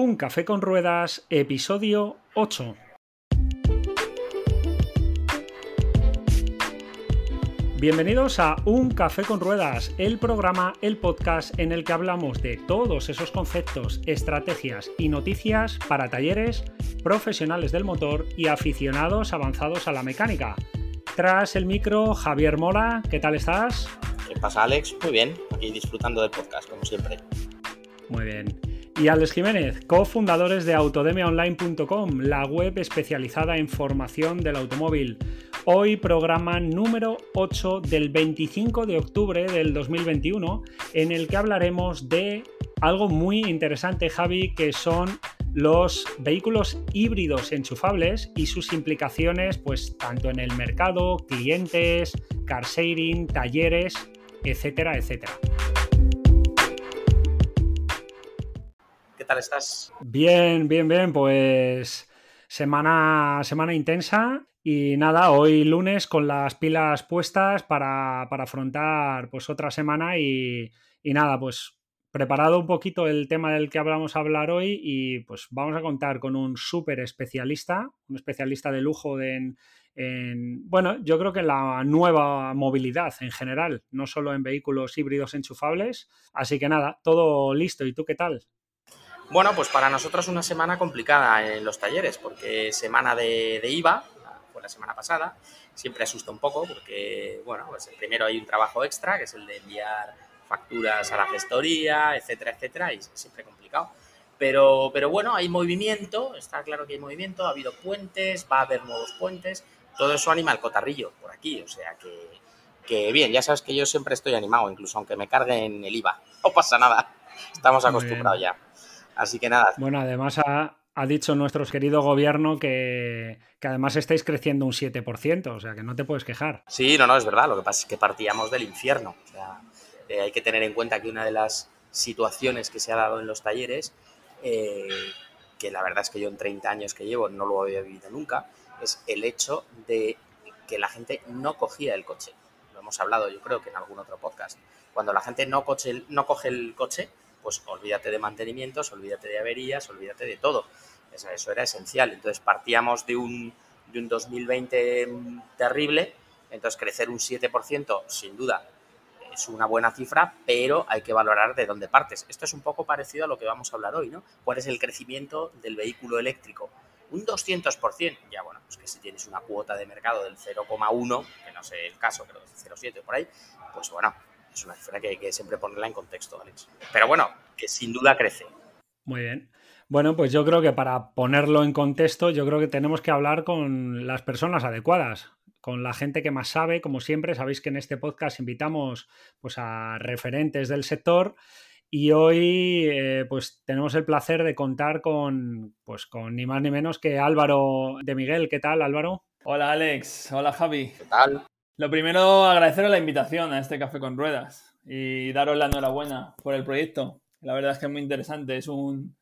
Un café con ruedas, episodio 8. Bienvenidos a Un Café con Ruedas, el programa, el podcast en el que hablamos de todos esos conceptos, estrategias y noticias para talleres, profesionales del motor y aficionados avanzados a la mecánica. Tras el micro, Javier Mola, ¿qué tal estás? ¿Qué pasa, Alex? Muy bien, aquí disfrutando del podcast, como siempre. Muy bien. Y Alex Jiménez, cofundadores de autodemiaonline.com, la web especializada en formación del automóvil. Hoy programa número 8 del 25 de octubre del 2021, en el que hablaremos de algo muy interesante, Javi, que son los vehículos híbridos enchufables y sus implicaciones, pues tanto en el mercado, clientes, car sharing, talleres, etcétera, etcétera. ¿Qué tal estás? Bien, bien, bien, pues semana, semana intensa y nada, hoy lunes con las pilas puestas para, afrontar pues otra semana y, nada, pues preparado un poquito el tema del que vamos a hablar hoy y pues vamos a contar con un súper especialista, un especialista de lujo en, bueno, yo creo que la nueva movilidad en general, no solo en vehículos híbridos enchufables. Así que nada, todo listo. ¿Y tú qué tal? Bueno, pues para nosotros una semana complicada en los talleres, porque semana de, de IVA, la semana pasada. Siempre asusta un poco porque, bueno, pues primero hay un trabajo extra, que es el de enviar facturas a la gestoría, etcétera, etcétera, y es siempre complicado. Pero, pero bueno, hay movimiento, está claro que hay movimiento, ha habido puentes, va a haber nuevos puentes, todo eso anima el cotarrillo por aquí, o sea que, que bien, ya sabes que yo siempre estoy animado, incluso aunque me carguen el IVA, no pasa nada, estamos acostumbrados ya. Así que nada. Bueno, además a, ha dicho nuestro querido gobierno que, además estáis creciendo un 7%, o sea que no te puedes quejar. Sí, no, no, es verdad. Lo que pasa es que partíamos del infierno. O sea, eh, hay que tener en cuenta que una de las situaciones que se ha dado en los talleres, eh, que la verdad es que yo en 30 años que llevo no lo había vivido nunca, es el hecho de que la gente no cogía el coche. Lo hemos hablado yo creo que en algún otro podcast. Cuando la gente no, coche, no coge el coche, pues olvídate de mantenimientos, olvídate de averías, olvídate de todo. Eso, era esencial. Entonces partíamos de un, de un 2020 terrible, entonces crecer un 7%, sin duda, es una buena cifra, pero hay que valorar de dónde partes. Esto es un poco parecido a lo que vamos a hablar hoy, ¿no? ¿Cuál es el crecimiento del vehículo eléctrico? Un 200%, ya bueno, pues que si tienes una cuota de mercado del 0,1, que no sé el caso, creo que es 0,7 por ahí, pues bueno, es una cifra que hay que siempre ponerla en contexto, Alex. Pero bueno, que sin duda crece. Muy bien. Bueno, pues yo creo que para ponerlo en contexto, yo creo que tenemos que hablar con las personas adecuadas, con la gente que más sabe. Como siempre, sabéis que en este podcast invitamos pues, a referentes del sector y hoy eh, pues tenemos el placer de contar con, pues, con ni más ni menos que Álvaro de Miguel. ¿Qué tal, Álvaro? Hola, Alex. Hola, Javi. ¿Qué tal? Lo primero, agradecer la invitación a este Café con Ruedas y daros la enhorabuena por el proyecto. La verdad es que es muy interesante. Es un,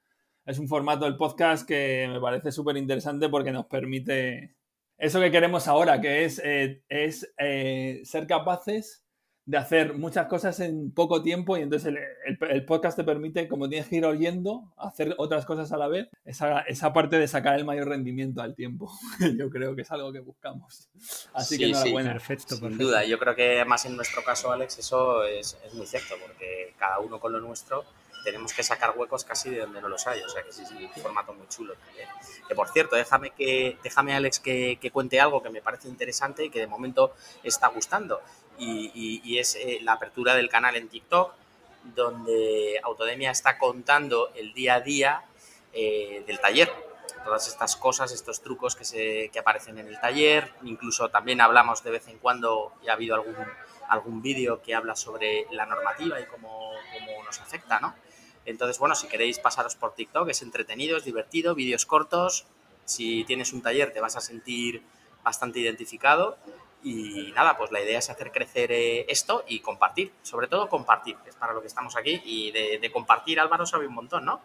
es un formato del podcast que me parece súper interesante porque nos permite eso que queremos ahora, que es, eh, es eh, ser capaces de hacer muchas cosas en poco tiempo y entonces el, podcast te permite, como tienes que ir oyendo, hacer otras cosas a la vez, esa, esa parte de sacar el mayor rendimiento al tiempo. yo creo que es algo que buscamos. Así que enhorabuena. perfecto, Sin duda, yo creo que más en nuestro caso, Alex, eso es, es muy cierto, porque cada uno con lo nuestro tenemos que sacar huecos casi de donde no los hay. O sea que sí, es un formato muy chulo Que por cierto, déjame que, déjame Alex que, cuente algo que me parece interesante y que de momento está gustando. Y, es eh, la apertura del canal en TikTok, donde Autodemia está contando el día a día eh, del taller. Todas estas cosas, estos trucos que, se, que aparecen en el taller. Incluso también hablamos de vez en cuando, y ha habido algún, algún vídeo que habla sobre la normativa y cómo, cómo nos afecta, ¿no? Entonces, bueno, si queréis pasaros por TikTok, es entretenido, es divertido, vídeos cortos. Si tienes un taller te vas a sentir bastante identificado. Y nada, pues la idea es hacer crecer eh, esto y compartir, sobre todo compartir, es para lo que estamos aquí. Y de, compartir, Álvaro sabe un montón, ¿no?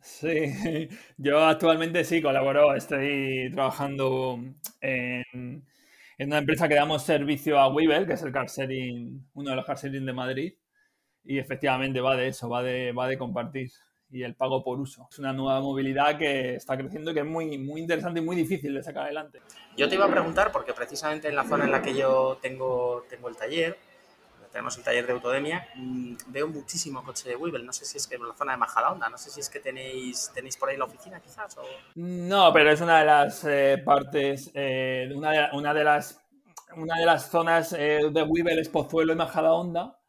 Sí, yo actualmente sí colaboro, estoy trabajando en, una empresa que damos servicio a Weevil, que es el car uno de los car de Madrid, y efectivamente va de eso, va de, va de compartir. Y el pago por uso. Es una nueva movilidad que está creciendo y que es muy, muy interesante y muy difícil de sacar adelante. Yo te iba a preguntar, porque precisamente en la zona en la que yo tengo, tengo el taller, tenemos el taller de Autodemia, mm, veo muchísimo coche de Weevil. No sé si es que en la zona de Majadahonda, no sé si es que tenéis, tenéis por ahí la oficina quizás. O... No, pero es una de las eh, partes, eh, una, de, una, de, las, una de las zonas eh, de Weevil es Pozuelo y Majadahonda.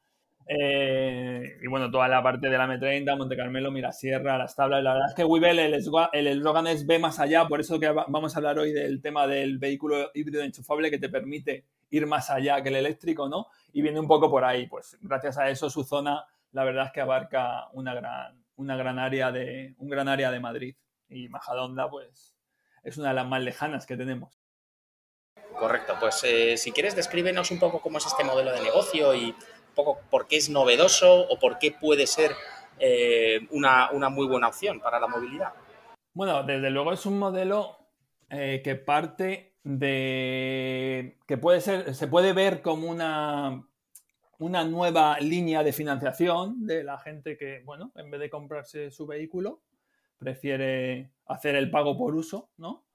Eh, y bueno, toda la parte de la M30, Monte Carmelo, Mirasierra, las tablas. La verdad es que Weevil, el eslogan es ve más allá, por eso que vamos a hablar hoy del tema del vehículo híbrido enchufable que te permite ir más allá que el eléctrico, ¿no? Y viene un poco por ahí, pues gracias a eso su zona, la verdad es que abarca una gran, una gran área de, un gran área de Madrid. Y Majadonda, pues, es una de las más lejanas que tenemos. Correcto, pues eh, si quieres descríbenos un poco cómo es este modelo de negocio y poco por qué es novedoso o por qué puede ser eh, una, una, muy buena opción para la movilidad. Bueno, desde luego es un modelo eh, que parte de que puede ser, se puede ver como una, una nueva línea de financiación de la gente que, bueno, en vez de comprarse su vehículo, prefiere hacer el pago por uso, ¿no?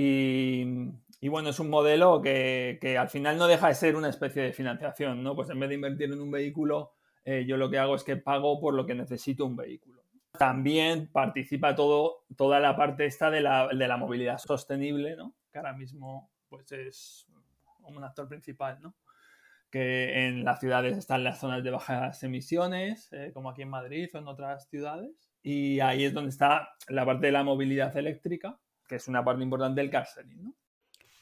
Y, y bueno, es un modelo que, que, al final no deja de ser una especie de financiación, ¿no? Pues en vez de invertir en un vehículo, eh, yo lo que hago es que pago por lo que necesito un vehículo. También participa todo, toda la parte esta de la, de la movilidad sostenible, ¿no? Que ahora mismo pues es un actor principal, ¿no? Que en las ciudades están las zonas de bajas emisiones, eh, como aquí en Madrid o en otras ciudades. Y ahí es donde está la parte de la movilidad eléctrica, que es una parte importante del car sharing, ¿no?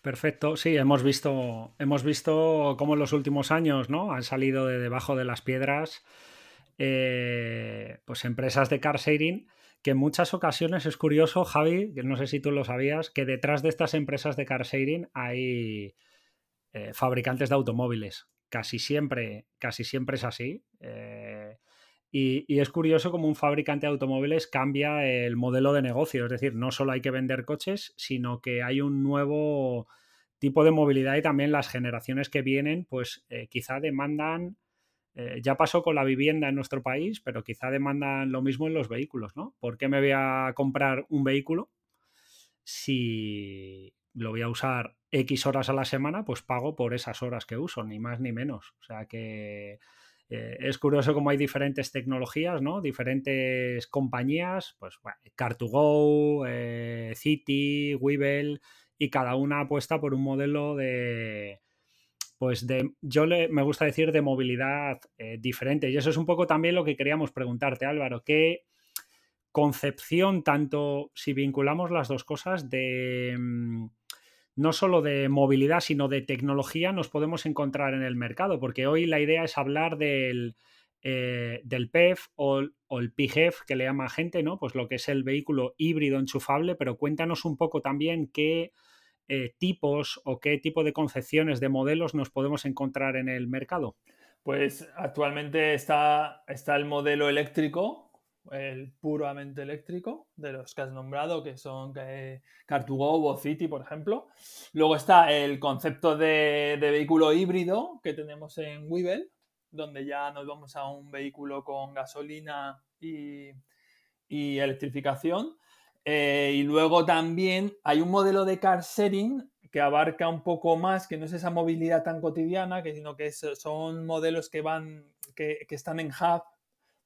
Perfecto, sí, hemos visto, hemos visto cómo en los últimos años ¿no? han salido de debajo de las piedras eh, pues empresas de car sharing que en muchas ocasiones es curioso, Javi, que no sé si tú lo sabías, que detrás de estas empresas de car sharing hay eh, fabricantes de automóviles. Casi siempre, casi siempre es así. Eh, y, es curioso como un fabricante de automóviles cambia el modelo de negocio. Es decir, no solo hay que vender coches, sino que hay un nuevo tipo de movilidad y también las generaciones que vienen, pues eh, quizá demandan, eh, ya pasó con la vivienda en nuestro país, pero quizá demandan lo mismo en los vehículos, ¿no? ¿Por qué me voy a comprar un vehículo si lo voy a usar X horas a la semana? Pues pago por esas horas que uso, ni más ni menos. O sea que eh, es curioso cómo hay diferentes tecnologías, ¿no? Diferentes compañías, pues bueno, Car2Go, eh, City, Weevil, y cada una apuesta por un modelo de, pues de, yo le, me gusta decir de movilidad eh, diferente. Y eso es un poco también lo que queríamos preguntarte, Álvaro. ¿Qué concepción, tanto si vinculamos las dos cosas, de mm, no solo de movilidad, sino de tecnología, nos podemos encontrar en el mercado? Porque hoy la idea es hablar del, eh, del PEF o, el PIGEF que le llama gente, ¿no? Pues lo que es el vehículo híbrido enchufable, pero cuéntanos un poco también qué eh, tipos o qué tipo de concepciones de modelos nos podemos encontrar en el mercado? Pues actualmente está, está el modelo eléctrico, el puramente eléctrico, de los que has nombrado, que son eh, Car2Go o City, por ejemplo. Luego está el concepto de, vehículo híbrido que tenemos en Weevil, donde ya nos vamos a un vehículo con gasolina y, electrificación. Eh, y luego también hay un modelo de car sharing que abarca un poco más, que no es esa movilidad tan cotidiana, que, sino que son modelos que van, que, están en hub,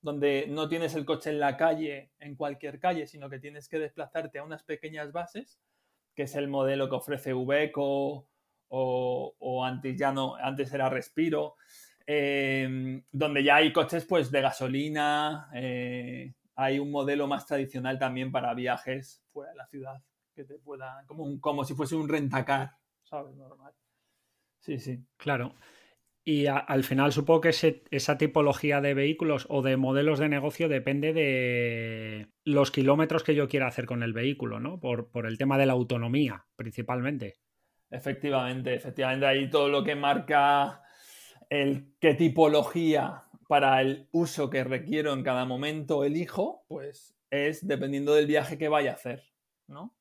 donde no tienes el coche en la calle, en cualquier calle, sino que tienes que desplazarte a unas pequeñas bases, que es el modelo que ofrece Ubeco o, o antes ya no, antes era Respiro, eh, donde ya hay coches pues de gasolina, eh, hay un modelo más tradicional también para viajes fuera de la ciudad, que te pueda, como, como si fuese un rentacar, ¿sabes? Normal. Sí, sí. Claro. Y al final supongo que esa tipología de vehículos o de modelos de negocio depende de los kilómetros que yo quiera hacer con el vehículo, ¿no? Por, por el tema de la autonomía, principalmente. Efectivamente, efectivamente. Ahí todo lo que marca el qué tipología para el uso que requiero en cada momento elijo, pues es dependiendo del viaje que vaya a hacer, ¿no?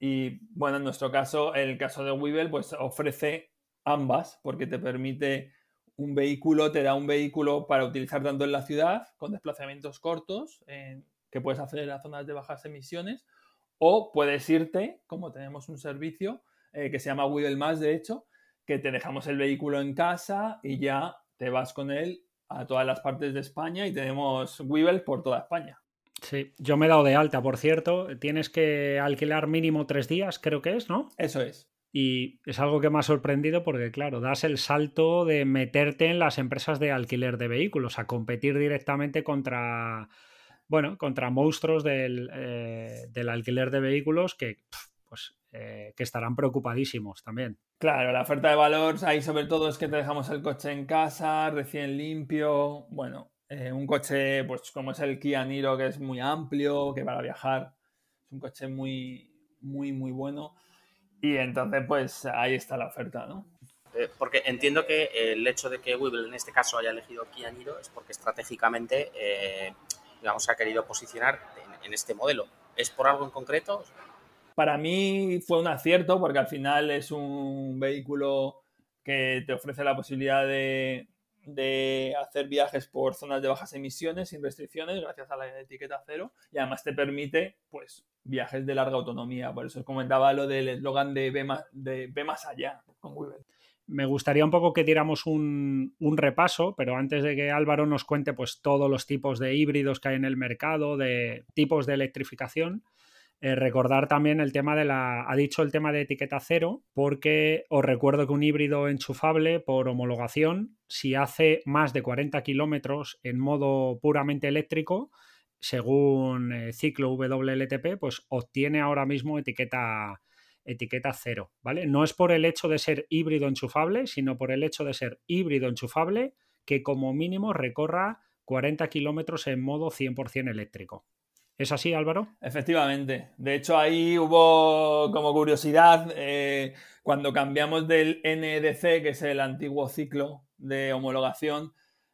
Y bueno, en nuestro caso, el caso de Weevil, pues ofrece ambas, porque te permite un vehículo, te da un vehículo para utilizar tanto en la ciudad, con desplazamientos cortos, en, que puedes hacer a zonas de bajas emisiones, o puedes irte, como tenemos un servicio eh, que se llama Weevil Más, de hecho, que te dejamos el vehículo en casa y ya te vas con él a todas las partes de España y tenemos Weevil por toda España. Sí, yo me he dado de alta, por cierto. Tienes que alquilar mínimo tres días, creo que es, ¿no? Eso es. Y es algo que me ha sorprendido porque, claro, das el salto de meterte en las empresas de alquiler de vehículos, a competir directamente contra, bueno, contra monstruos del, eh, alquiler de vehículos que, pues, eh, que estarán preocupadísimos también. Claro, la oferta de valor ahí sobre todo es que te dejamos el coche en casa, recién limpio, bueno, eh, un coche pues como es el Kia Niro que es muy amplio, que para viajar es un coche muy, muy, muy bueno. Y entonces pues ahí está la oferta, ¿no? Eh, porque entiendo que el hecho de que Webull en este caso haya elegido Kia Niro es porque estratégicamente, eh, digamos, se ha querido posicionar en, en este modelo. ¿Es por algo en concreto? Para mí fue un acierto porque al final es un vehículo que te ofrece la posibilidad de, hacer viajes por zonas de bajas emisiones sin restricciones gracias a la etiqueta cero y además te permite pues viajes de larga autonomía. Por eso os comentaba lo del eslogan de ve más, de más allá con Google. Me gustaría un poco que diéramos un, un, repaso, pero antes de que Álvaro nos cuente pues todos los tipos de híbridos que hay en el mercado, de tipos de electrificación, eh, recordar también el tema de la. Ha dicho el tema de etiqueta cero, porque os recuerdo que un híbrido enchufable por homologación, si hace más de 40 kilómetros en modo puramente eléctrico, según eh, ciclo WLTP, pues obtiene ahora mismo etiqueta, etiqueta cero, ¿vale? No es por el hecho de ser híbrido enchufable, sino por el hecho de ser híbrido enchufable que como mínimo recorra 40 kilómetros en modo 100% eléctrico. ¿Es así, Álvaro? Efectivamente. De hecho, ahí hubo como curiosidad, eh, cuando cambiamos del NDC, que es el antiguo ciclo de homologación,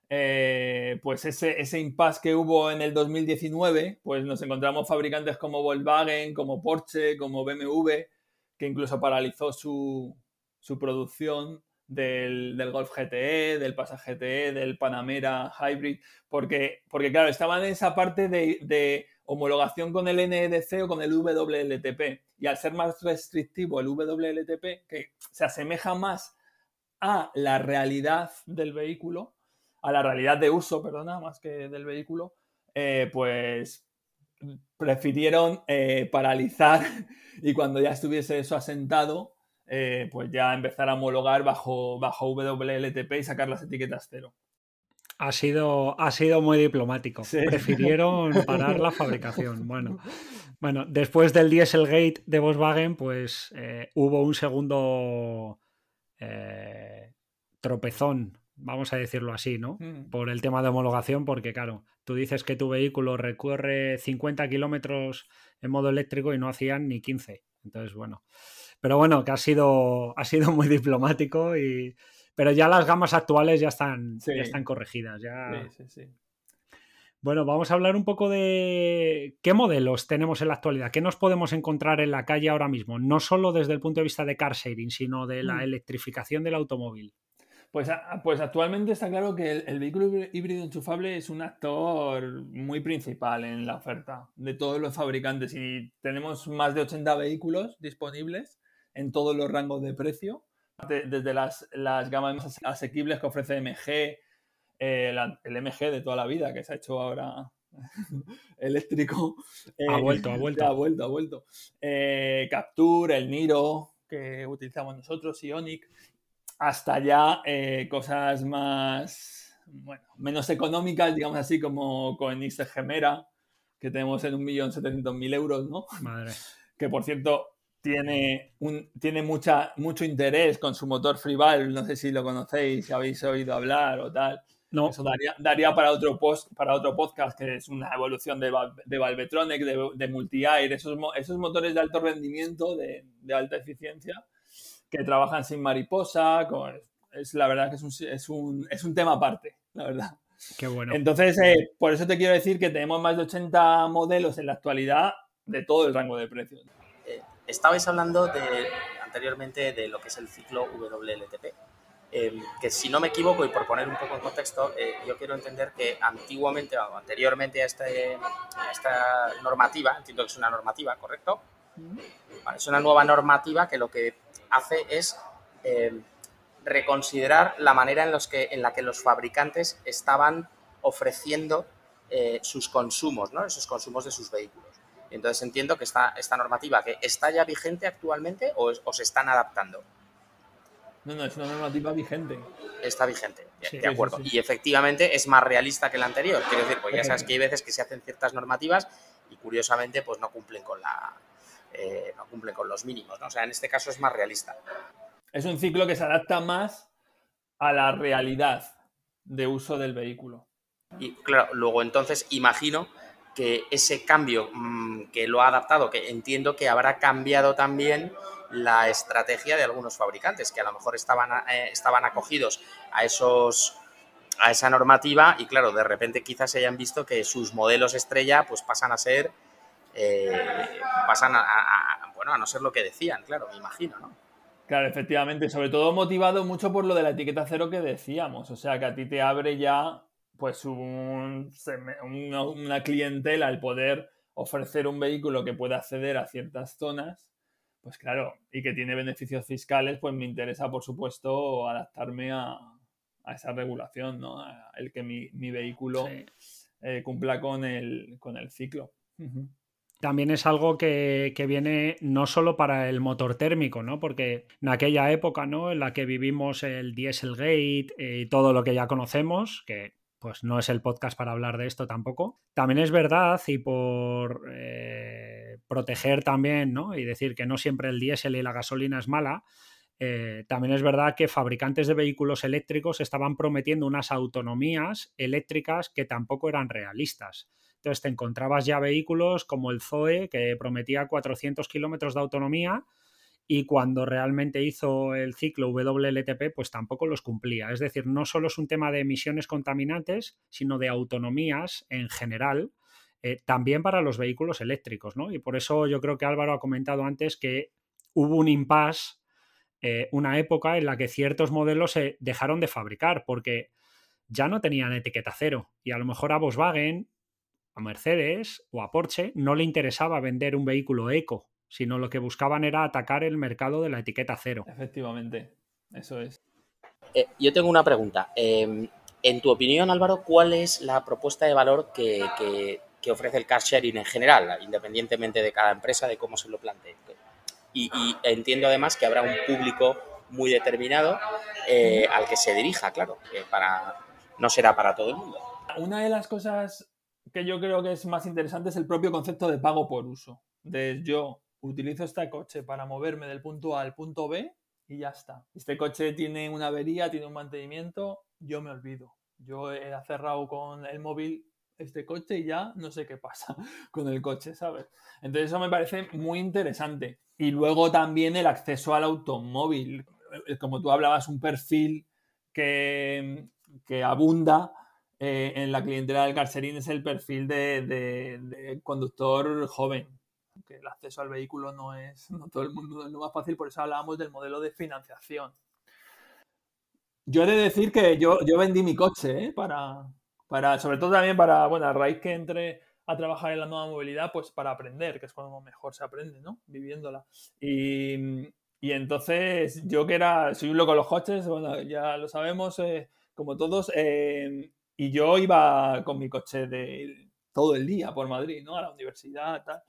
eh, pues ese, ese impasse que hubo en el 2019, pues nos encontramos fabricantes como Volkswagen, como Porsche, como BMW, que incluso paralizó su, producción del, Golf GTE, del Passat GTE, del Panamera Hybrid, porque, porque claro, estaban en esa parte de homologación con el NEDC o con el WLTP. Y al ser más restrictivo el WLTP, que se asemeja más a la realidad del vehículo, a la realidad de uso, perdona, más que del vehículo, eh, pues prefirieron eh, paralizar y cuando ya estuviese eso asentado, eh, pues ya empezar a homologar bajo, bajo WLTP y sacar las etiquetas cero. Ha sido, ha sido muy diplomático. Prefirieron parar la fabricación. Bueno, bueno, después del Dieselgate de Volkswagen, pues eh, hubo un segundo eh, tropezón, vamos a decirlo así, ¿no? Mm. Por el tema de homologación, porque claro, tú dices que tu vehículo recorre 50 kilómetros en modo eléctrico y no hacían ni 15. Entonces, bueno. Pero bueno, que ha sido, ha sido muy diplomático y pero ya las gamas actuales ya están, están corregidas. Ya... Bueno, vamos a hablar un poco de qué modelos tenemos en la actualidad, qué nos podemos encontrar en la calle ahora mismo, no solo desde el punto de vista de car sharing, sino de la mm. electrificación del automóvil. Pues, pues actualmente está claro que el, vehículo híbrido enchufable es un actor muy principal en la oferta de todos los fabricantes y tenemos más de 80 vehículos disponibles en todos los rangos de precio desde las, las gamas más asequibles que ofrece MG, eh, el MG de toda la vida, que se ha hecho ahora eléctrico. ha eh, vuelto, ha vuelto. Ha vuelto, ha vuelto. Eh, Capture, el Niro, que utilizamos nosotros, Ionic, hasta ya cosas más, bueno, menos económicas, digamos así, como con Gemera, que tenemos en 1.700.000 euros, ¿no? Madre. Que por cierto, tiene, un, tiene mucha, mucho interés con su motor FreeValve, no sé si lo conocéis, si habéis oído hablar o tal. No. Eso daría, daría para, otro post, para otro podcast, que es una evolución de, de Valvetronic, de, de multi-air, esos, esos motores de alto rendimiento, de, de, alta eficiencia, que trabajan sin mariposa. es la verdad que es un, es un, es un tema aparte, la verdad. Qué bueno. Entonces, eh, por eso te quiero decir que tenemos más de 80 modelos en la actualidad de todo el rango de precios. Estabais hablando de, anteriormente de lo que es el ciclo WLTP. Em, que si no me equivoco, y por poner un poco en contexto, eh, yo quiero entender que antiguamente o anteriormente a, este, esta normativa, entiendo que es una normativa, ¿correcto? es una nueva normativa que lo que hace es em, reconsiderar la manera en, los que, en la que los fabricantes estaban ofreciendo eh, sus consumos, ¿no? esos consumos de sus vehículos. Entonces entiendo que esta, esta normativa que está ya vigente actualmente o, o se están adaptando. No, no, es una normativa vigente. Está vigente, de, acuerdo. Y efectivamente es más realista que la anterior. Quiero decir, pues ya sabes que hay veces que se hacen ciertas normativas y curiosamente pues no cumplen con la eh, no cumplen con los mínimos. ¿no? O sea, en este caso es más realista. Es un ciclo que se adapta más a la realidad de uso del vehículo. Y claro, luego entonces imagino que ese cambio mm, que lo ha adaptado, que entiendo que habrá cambiado también la estrategia de algunos fabricantes que a lo mejor estaban, eh, estaban acogidos a esos a esa normativa y claro, de repente quizás se hayan visto que sus modelos estrella pues pasan a ser eh, pasan bueno, a no ser lo que decían, claro, me imagino, ¿no? Claro, efectivamente, sobre todo motivado mucho por lo de la etiqueta cero que decíamos, o sea, que a ti te abre ya pues un, una clientela el poder ofrecer un vehículo que pueda acceder a ciertas zonas pues claro, y que tiene beneficios fiscales, pues me interesa, por supuesto, adaptarme a, esa regulación, ¿no? el que mi, vehículo eh, cumpla con el, con el ciclo. También es algo que, viene no solo para el motor térmico, ¿no? Porque en aquella época, ¿no? En la que vivimos el Dieselgate eh, y todo lo que ya conocemos, que pues no es el podcast para hablar de esto tampoco. También es verdad, y por eh, proteger también, ¿no? Y decir que no siempre el diésel y la gasolina es mala, eh, también es verdad que fabricantes de vehículos eléctricos estaban prometiendo unas autonomías eléctricas que tampoco eran realistas. Entonces te encontrabas ya vehículos como el Zoe, que prometía 400 kilómetros de autonomía, y cuando realmente hizo el ciclo WLTP, pues tampoco los cumplía. Es decir, no solo es un tema de emisiones contaminantes, sino de autonomías en general, eh, también para los vehículos eléctricos, ¿no? Y por eso yo creo que Álvaro ha comentado antes que hubo un impasse, eh, una época en la que ciertos modelos se dejaron de fabricar porque ya no tenían etiqueta cero y a lo mejor a Volkswagen, a Mercedes o a Porsche no le interesaba vender un vehículo eco sino lo que buscaban era atacar el mercado de la etiqueta cero. Efectivamente, eso es. Eh, yo tengo una pregunta. Em, en tu opinión, Álvaro, ¿cuál es la propuesta de valor que, ofrece el car sharing en general, independientemente de cada empresa, de cómo se lo plantee? Y, entiendo además que habrá un público muy determinado eh, al que se dirija, claro, para, no será para todo el mundo. Una de las cosas que yo creo que es más interesante es el propio concepto de pago por uso. De yo utilizo este coche para moverme del punto A al punto B y ya está. Este coche tiene una avería, tiene un mantenimiento, yo me olvido. Yo he cerrado con el móvil este coche y ya no sé qué pasa con el coche, ¿sabes? Entonces eso me parece muy interesante. Y luego también el acceso al automóvil. Eh, como tú hablabas, un perfil que, abunda eh, en la clientela del Carcerín es el perfil de, de conductor joven, que el acceso al vehículo no es, no todo el mundo es lo más fácil, por eso hablábamos del modelo de financiación. Yo he de decir que yo, yo vendí mi coche, ¿eh? para, para, sobre todo también para, bueno, a raíz que entré a trabajar en la nueva movilidad, pues para aprender, que es cuando mejor se aprende, ¿no? Viviéndola. Y, y entonces yo que era, soy un loco los coches, bueno, ya lo sabemos, eh, como todos, eh, y yo iba con mi coche de todo el día por Madrid, ¿no? A la universidad, tal.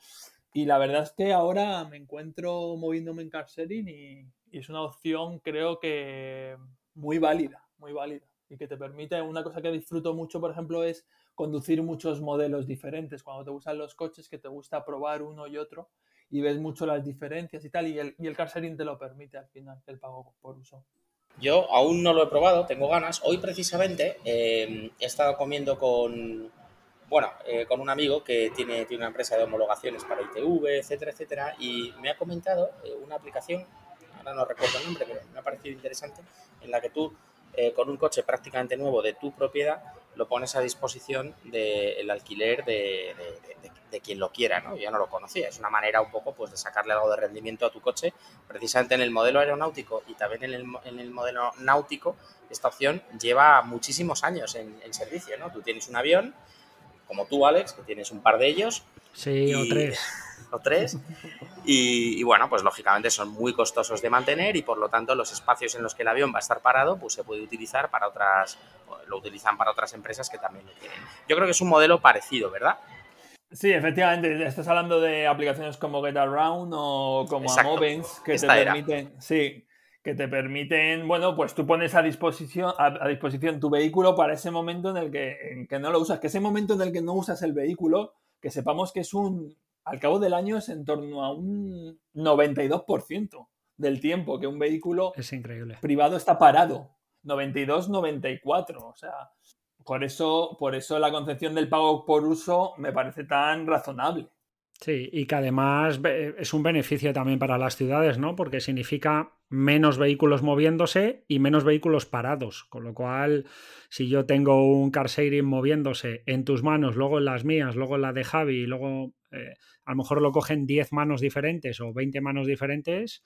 Y la verdad es que ahora me encuentro moviéndome en car sharing y, es una opción creo que muy válida, muy válida. Y que te permite, una cosa que disfruto mucho, por ejemplo, es conducir muchos modelos diferentes. Cuando te gustan los coches, que te gusta probar uno y otro y ves mucho las diferencias y tal. Y el, y el car sharing te lo permite al final, el pago por uso. Yo aún no lo he probado, tengo ganas. Hoy precisamente eh, he estado comiendo con, bueno, eh, con un amigo que tiene, tiene una empresa de homologaciones para ITV, etcétera, etcétera, y me ha comentado eh, una aplicación, ahora no recuerdo el nombre, pero me ha parecido interesante, en la que tú, eh, con un coche prácticamente nuevo de tu propiedad, lo pones a disposición del alquiler de, quien lo quiera, ¿no? Yo no lo conocía, es una manera un poco pues de sacarle algo de rendimiento a tu coche, precisamente en el modelo aeronáutico y también en el, en el modelo náutico, esta opción lleva muchísimos años en, servicio, ¿no? Tú tienes un avión, como tú, Alex, que tienes un par de ellos. Sí, o tres. O tres. Y, bueno, pues lógicamente son muy costosos de mantener y por lo tanto los espacios en los que el avión va a estar parado, pues se puede utilizar para otras, lo utilizan para otras empresas que también lo tienen. Yo creo que es un modelo parecido, ¿verdad? Sí, efectivamente, estás hablando de aplicaciones como GetAround o como Amovens que te permiten, sí, que te permiten, bueno, pues tú pones a disposición, a, disposición tu vehículo para ese momento en el que, que no lo usas, que ese momento en el que no usas el vehículo, que sepamos que es un, al cabo del año es en torno a un 92% del tiempo que un vehículo es increíble. privado está parado. 92, 94, o sea, por eso, por eso la concepción del pago por uso me parece tan razonable. Sí, y que además es un beneficio también para las ciudades, ¿no? Porque significa menos vehículos moviéndose y menos vehículos parados. Con lo cual, si yo tengo un car sharing moviéndose en tus manos, luego en las mías, luego en la de Javi, y luego eh, a lo mejor lo cogen 10 manos diferentes o 20 manos diferentes,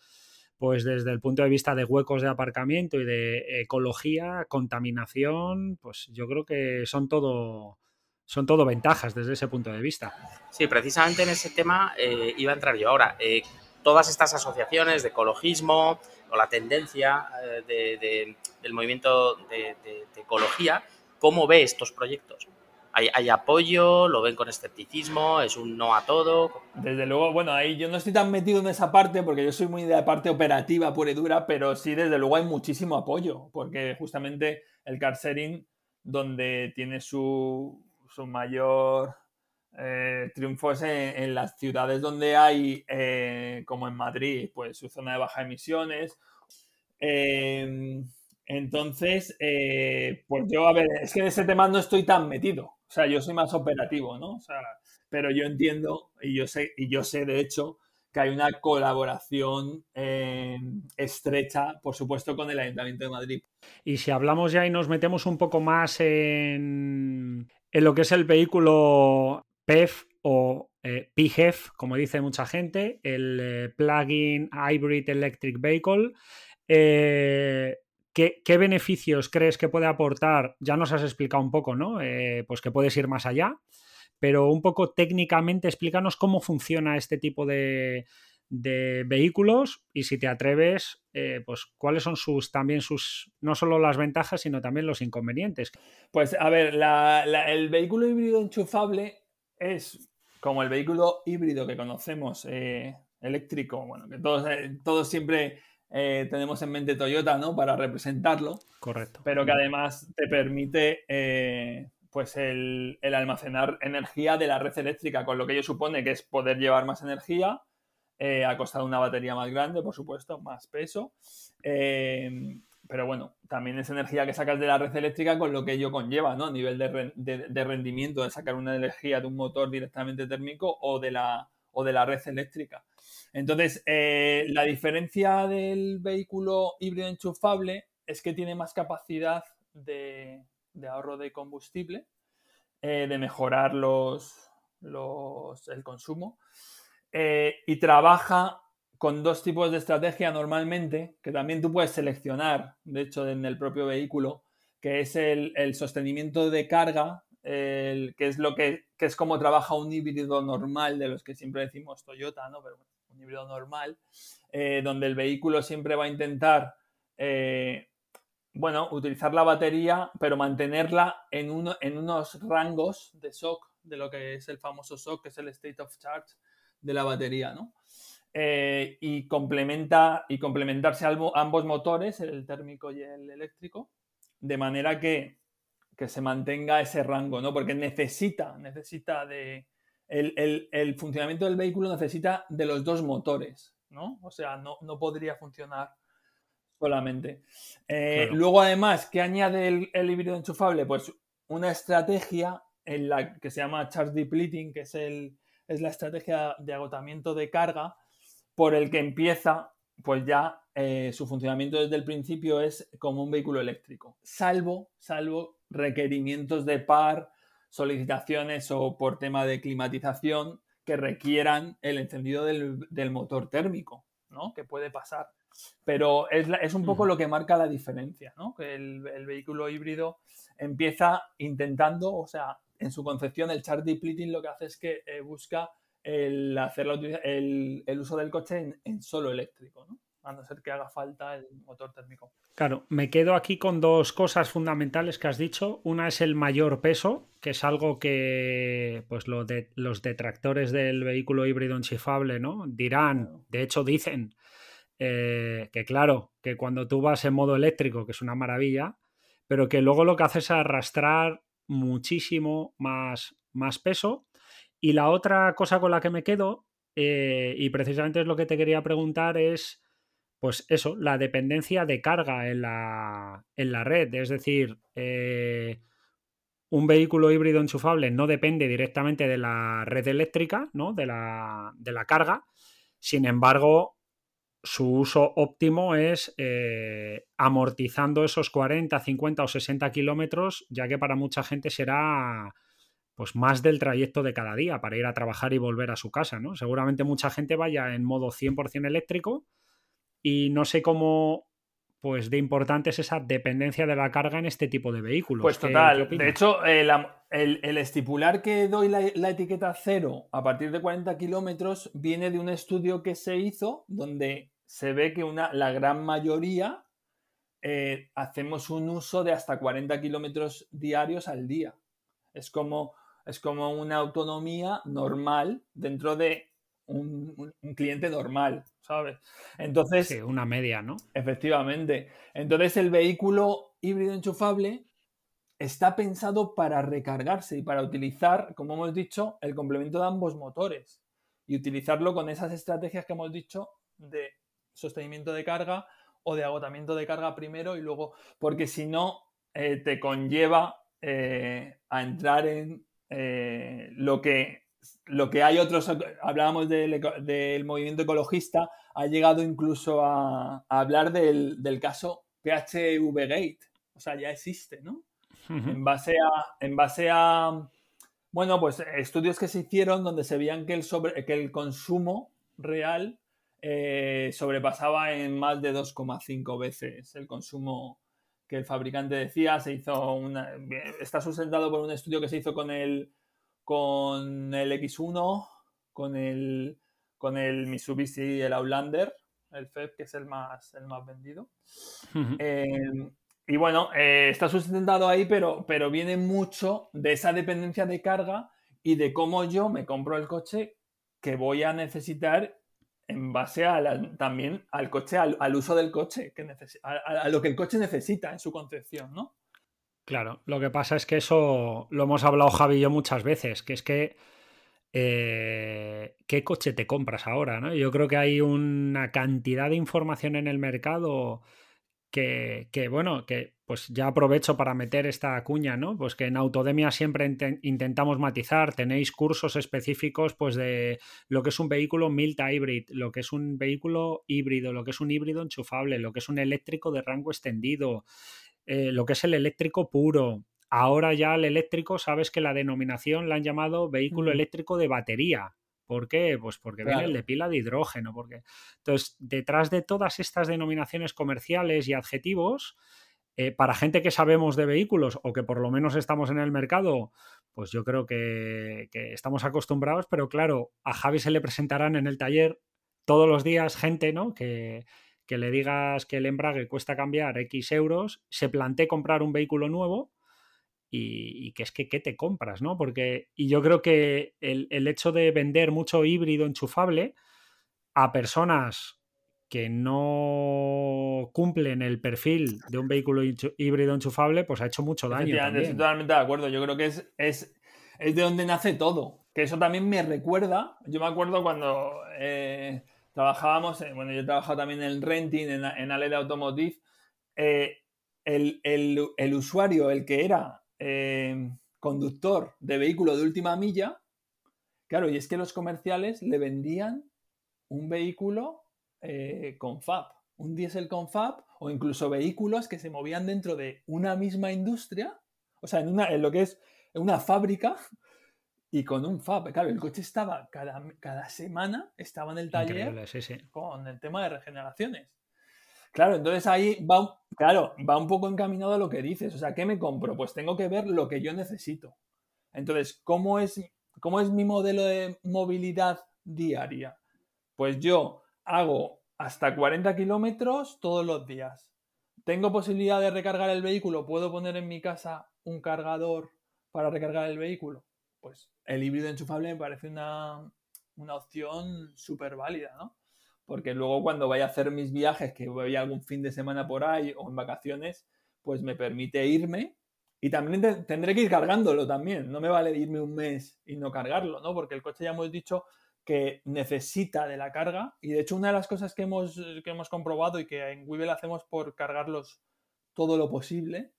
pues desde el punto de vista de huecos de aparcamiento y de ecología, contaminación, pues yo creo que son todo son todo ventajas desde ese punto de vista. Sí, precisamente en ese tema eh, iba a entrar yo ahora. Eh, todas estas asociaciones de ecologismo o la tendencia eh, del movimiento de, ecología, ¿cómo ve estos proyectos? ¿Hay, apoyo? ¿Lo ven con escepticismo? ¿Es un no a todo? Desde luego, bueno, ahí yo no estoy tan metido en esa parte porque yo soy muy de la parte operativa pura y dura, pero sí, desde luego hay muchísimo apoyo, porque justamente el car sharing, donde tiene su, su mayor eh, triunfo es en, las ciudades donde hay, eh, como en Madrid, pues su zona de baja emisiones. Em, entonces, eh, pues yo, a ver, es que en ese tema no estoy tan metido. O sea, yo soy más operativo, ¿no? Pero yo entiendo y yo sé, y yo sé de hecho que hay una colaboración estrecha, por supuesto, con el Ayuntamiento de Madrid. Y si hablamos ya y nos metemos un poco más en, en lo que es el vehículo PEF o eh, PHEV, como dice mucha gente, el eh, Plug-in Hybrid Electric Vehicle. Eh, ¿qué, beneficios crees que puede aportar? Ya nos has explicado un poco, ¿no? pues que puedes ir más allá, pero un poco técnicamente explícanos cómo funciona este tipo de, de vehículos y si te atreves, eh, pues cuáles son sus también sus, no solo las ventajas, sino también los inconvenientes. Pues a ver, el vehículo híbrido enchufable es como el vehículo híbrido que conocemos, eh, eléctrico, bueno, que todos, eh, todos siempre tenemos en mente Toyota, ¿no? Para representarlo. Correcto. Pero que además te permite pues el, el almacenar energía de la red eléctrica, con lo que ello supone que es poder llevar más energía eh, ha costado una batería más grande, por supuesto, más peso. Eh, pero bueno, también es energía que sacas de la red eléctrica con lo que ello conlleva, ¿no? A nivel de, rendimiento, de sacar una energía de un motor directamente térmico o de la, o de la red eléctrica. Entonces, eh, la diferencia del vehículo híbrido enchufable es que tiene más capacidad de, ahorro de combustible, de mejorar los, los, el consumo eh, y trabaja con dos tipos de estrategia normalmente, que también tú puedes seleccionar, de hecho, en el propio vehículo, que es el, sostenimiento de carga, que es lo que, es como trabaja un híbrido normal de los que siempre decimos Toyota, ¿no? Pero un híbrido normal, eh, donde el vehículo siempre va a intentar, eh, bueno, utilizar la batería, pero mantenerla en, uno, en unos rangos de shock, de lo que es el famoso shock, que es el state of charge, de la batería, ¿no? Eh, y complementa y complementarse ambos motores, el térmico y el eléctrico, de manera que, se mantenga ese rango, ¿no? Porque necesita, necesita de. El, funcionamiento del vehículo necesita de los dos motores, ¿no? O sea, no, podría funcionar solamente. Eh, luego, además, ¿qué añade el, el, híbrido enchufable? Pues una estrategia en la que se llama charge depleting, que es el, es la estrategia de agotamiento de carga por el que empieza pues ya eh, su funcionamiento desde el principio es como un vehículo eléctrico, salvo, salvo requerimientos de par, solicitaciones o por tema de climatización que requieran el encendido del, motor térmico, ¿no? Que puede pasar. Pero es, un poco lo que marca la diferencia, ¿no? Que el, vehículo híbrido empieza intentando, o sea, en su concepción, el chart depleting lo que hace es que eh, busca el, hacer el, uso del coche en, solo eléctrico, ¿no? a no ser que haga falta el motor térmico. Claro, me quedo aquí con dos cosas fundamentales que has dicho. Una es el mayor peso, que es algo que pues lo de, los detractores del vehículo híbrido enchifable ¿no? dirán, de hecho dicen eh, que claro, que cuando tú vas en modo eléctrico, que es una maravilla, pero que luego lo que hace es arrastrar muchísimo más, más peso. Y la otra cosa con la que me quedo, eh, y precisamente es lo que te quería preguntar, es pues eso, la dependencia de carga en la, en la red. Es decir, eh, un vehículo híbrido enchufable no depende directamente de la red eléctrica, ¿no? De la, de la carga. Sin embargo, su uso óptimo es eh, amortizando esos 40, 50 o 60 kilómetros, ya que para mucha gente será pues más del trayecto de cada día para ir a trabajar y volver a su casa, ¿no? Seguramente mucha gente vaya en modo 100% eléctrico y no sé cómo pues de importante es esa dependencia de la carga en este tipo de vehículos. Pues total, de hecho, el, estipular que doy la, etiqueta cero a partir de 40 kilómetros viene de un estudio que se hizo donde se ve que una, la gran mayoría eh, hacemos un uso de hasta 40 kilómetros diarios al día. Es como, es como una autonomía normal dentro de un, cliente normal, ¿sabes? Entonces. Sí, una media, ¿no? Efectivamente. Entonces, el vehículo híbrido enchufable está pensado para recargarse y para utilizar, como hemos dicho, el complemento de ambos motores y utilizarlo con esas estrategias que hemos dicho de sostenimiento de carga o de agotamiento de carga primero y luego, porque si no, eh, te conlleva eh, a entrar en eh, lo que lo que hay otros, hablábamos del, movimiento ecologista, ha llegado incluso a, hablar del, caso PHV Gate. O sea, ya existe, ¿no? En base a, en base a, bueno, pues estudios que se hicieron donde se veían que el, sobre, que el consumo real eh, sobrepasaba en más de 2,5 veces el consumo que el fabricante decía. Se hizo una, está sustentado por un estudio que se hizo con el con el X1, con el, con el Mitsubishi, el Outlander, el FEB, que es el más, el más vendido. Em, y bueno, eh, está sustentado ahí, pero, pero viene mucho de esa dependencia de carga y de cómo yo me compro el coche que voy a necesitar en base a también al coche, al, uso del coche, que a, a, lo que el coche necesita en su concepción, ¿no? Claro, lo que pasa es que eso lo hemos hablado Javi y yo muchas veces, que es que eh, ¿qué coche te compras ahora? ¿no? Yo creo que hay una cantidad de información en el mercado que, bueno, que pues ya aprovecho para meter esta cuña, ¿no? Pues que en Autodemia siempre intentamos matizar, tenéis cursos específicos pues de lo que es un vehículo Milta Hybrid, lo que es un vehículo híbrido, lo que es un híbrido enchufable, lo que es un eléctrico de rango extendido, eh, lo que es el eléctrico puro. Ahora ya el eléctrico, sabes que la denominación la han llamado vehículo eléctrico de batería. ¿Por qué? Pues porque viene el de pila de hidrógeno. Porque... Entonces, detrás de todas estas denominaciones comerciales y adjetivos, eh, para gente que sabemos de vehículos o que por lo menos estamos en el mercado, pues yo creo que, que, estamos acostumbrados, pero claro, a Javi se le presentarán en el taller todos los días gente, ¿no? Que, que le digas que el embrague cuesta cambiar X euros, se plantee comprar un vehículo nuevo y, que es que ¿qué te compras? ¿no? Porque, y yo creo que el, hecho de vender mucho híbrido enchufable a personas que no cumplen el perfil de un vehículo híbrido enchufable, pues ha hecho mucho daño. Estoy totalmente de acuerdo. Yo creo que es, es, es, de donde nace todo. Que eso también me recuerda. Yo me acuerdo cuando eh, trabajábamos, bueno, yo he trabajado también en renting, en, en Automotive, eh, el, usuario, el que era eh, conductor de vehículo de última milla, claro, y es que los comerciales le vendían un vehículo eh, con FAB. Un diésel con FAB o incluso vehículos que se movían dentro de una misma industria, o sea, en, una, en lo que es una fábrica y con un FAB. Claro, el coche estaba cada, cada semana, estaba en el taller con el tema de regeneraciones. Claro, entonces ahí va, claro, va un poco encaminado a lo que dices. O sea, ¿qué me compro? Pues tengo que ver lo que yo necesito. Entonces, ¿cómo es, cómo es mi modelo de movilidad diaria? Pues yo hago hasta 40 kilómetros todos los días. ¿Tengo posibilidad de recargar el vehículo? ¿Puedo poner en mi casa un cargador para recargar el vehículo? Pues el híbrido enchufable me parece una, una opción súper válida, ¿no? Porque luego cuando vaya a hacer mis viajes, que voy algún fin de semana por ahí o en vacaciones, pues me permite irme y también tendré que ir cargándolo también. No me vale irme un mes y no cargarlo, ¿no? Porque el coche ya hemos dicho que necesita de la carga. Y de hecho, una de las cosas que hemos, que hemos comprobado y que en Weevil hacemos por cargarlos todo lo posible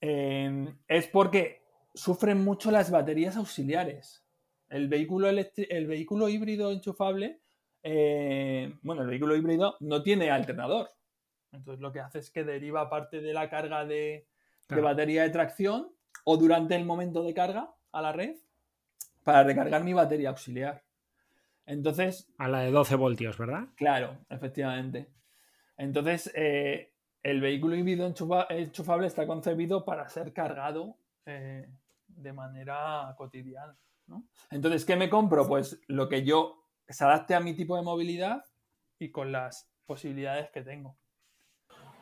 eh, es porque sufren mucho las baterías auxiliares. El vehículo, el vehículo híbrido enchufable, eh, bueno, el vehículo híbrido no tiene alternador. Entonces lo que hace es que deriva parte de la carga de, de batería de tracción o durante el momento de carga a la red para recargar mi batería auxiliar. Entonces. A la de 12 voltios, ¿verdad? Claro, efectivamente. Entonces, eh, el vehículo híbrido enchufable está concebido para ser cargado eh, de manera cotidiana. Entonces, ¿qué me compro? Pues lo que yo se adapte a mi tipo de movilidad y con las posibilidades que tengo.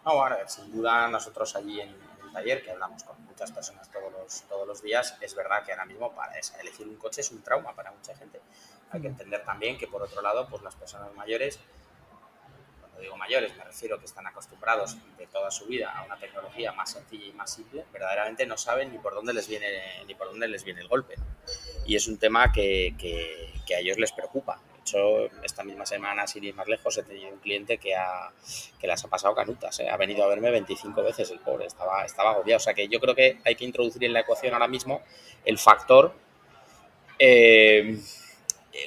No, bueno, sin duda nosotros allí en el taller, que hablamos con muchas personas todos los, todos los días, es verdad que ahora mismo para elegir un coche es un trauma para mucha gente. Hay que entender también que por otro lado, pues las personas mayores, cuando digo mayores me refiero que están acostumbrados de toda su vida a una tecnología más sencilla y más simple, verdaderamente no saben ni por dónde les viene, ni por dónde les viene el golpe. Y es un tema que, que, a ellos les preocupa. De hecho, esta misma semana, sin ir más lejos, he tenido un cliente que, ha, que las ha pasado canutas. ¿eh? Ha venido a verme 25 veces el pobre, estaba, estaba agobiado. O sea que yo creo que hay que introducir en la ecuación ahora mismo el factor eh,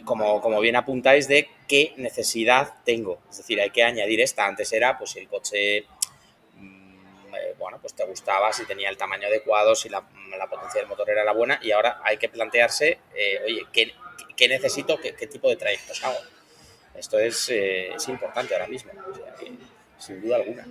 como, como bien apuntáis, de qué necesidad tengo. Es decir, hay que añadir esta. Antes era, pues, si el coche, mm, eh, bueno, pues te gustaba, si tenía el tamaño adecuado, si la, potencia del motor era la buena, y ahora hay que plantearse, eh, oye, ¿qué, necesito? Qué, tipo de trayectos hago? Esto es, importante ahora mismo, sin duda alguna.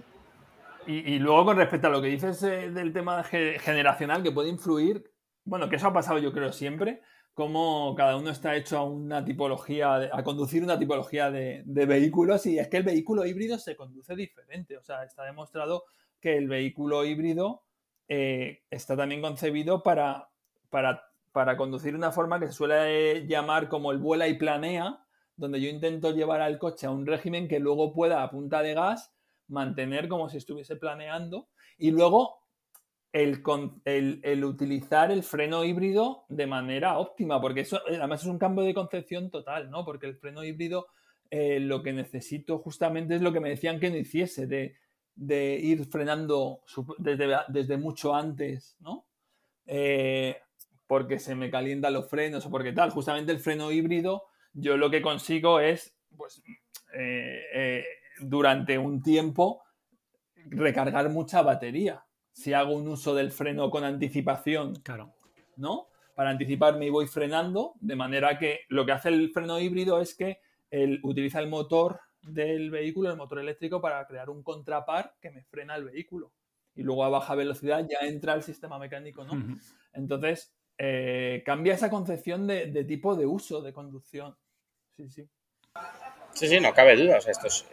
Y, y, luego con respecto a lo que dices del tema generacional que puede influir, bueno, que eso ha pasado yo creo siempre, cómo cada uno está hecho a una tipología, a conducir una tipología de, vehículos y es que el vehículo híbrido se conduce diferente. O sea, está demostrado que el vehículo híbrido eh, está también concebido para, para, para conducir una forma que se suele llamar como el vuela y planea, donde yo intento llevar al coche a un régimen que luego pueda a punta de gas mantener como si estuviese planeando y luego el, utilizar el freno híbrido de manera óptima, porque eso eh, además es un cambio de concepción total, ¿no? Porque el freno híbrido eh, lo que necesito justamente es lo que me decían que no hiciese, de, ir frenando desde, mucho antes, ¿no? Eh, porque se me calientan los frenos o porque tal. Justamente el freno híbrido, yo lo que consigo es, pues, durante un tiempo, recargar mucha batería si hago un uso del freno con anticipación, claro. ¿no? Para anticiparme y voy frenando, de manera que lo que hace el freno híbrido es que él utiliza el motor del vehículo, el motor eléctrico, para crear un contrapar que me frena el vehículo. Y luego a baja velocidad ya entra el sistema mecánico, ¿no? Entonces, eh, cambia esa concepción de, tipo de uso de conducción. Sí, sí. Sí, sí, no cabe duda. O sea, esto es,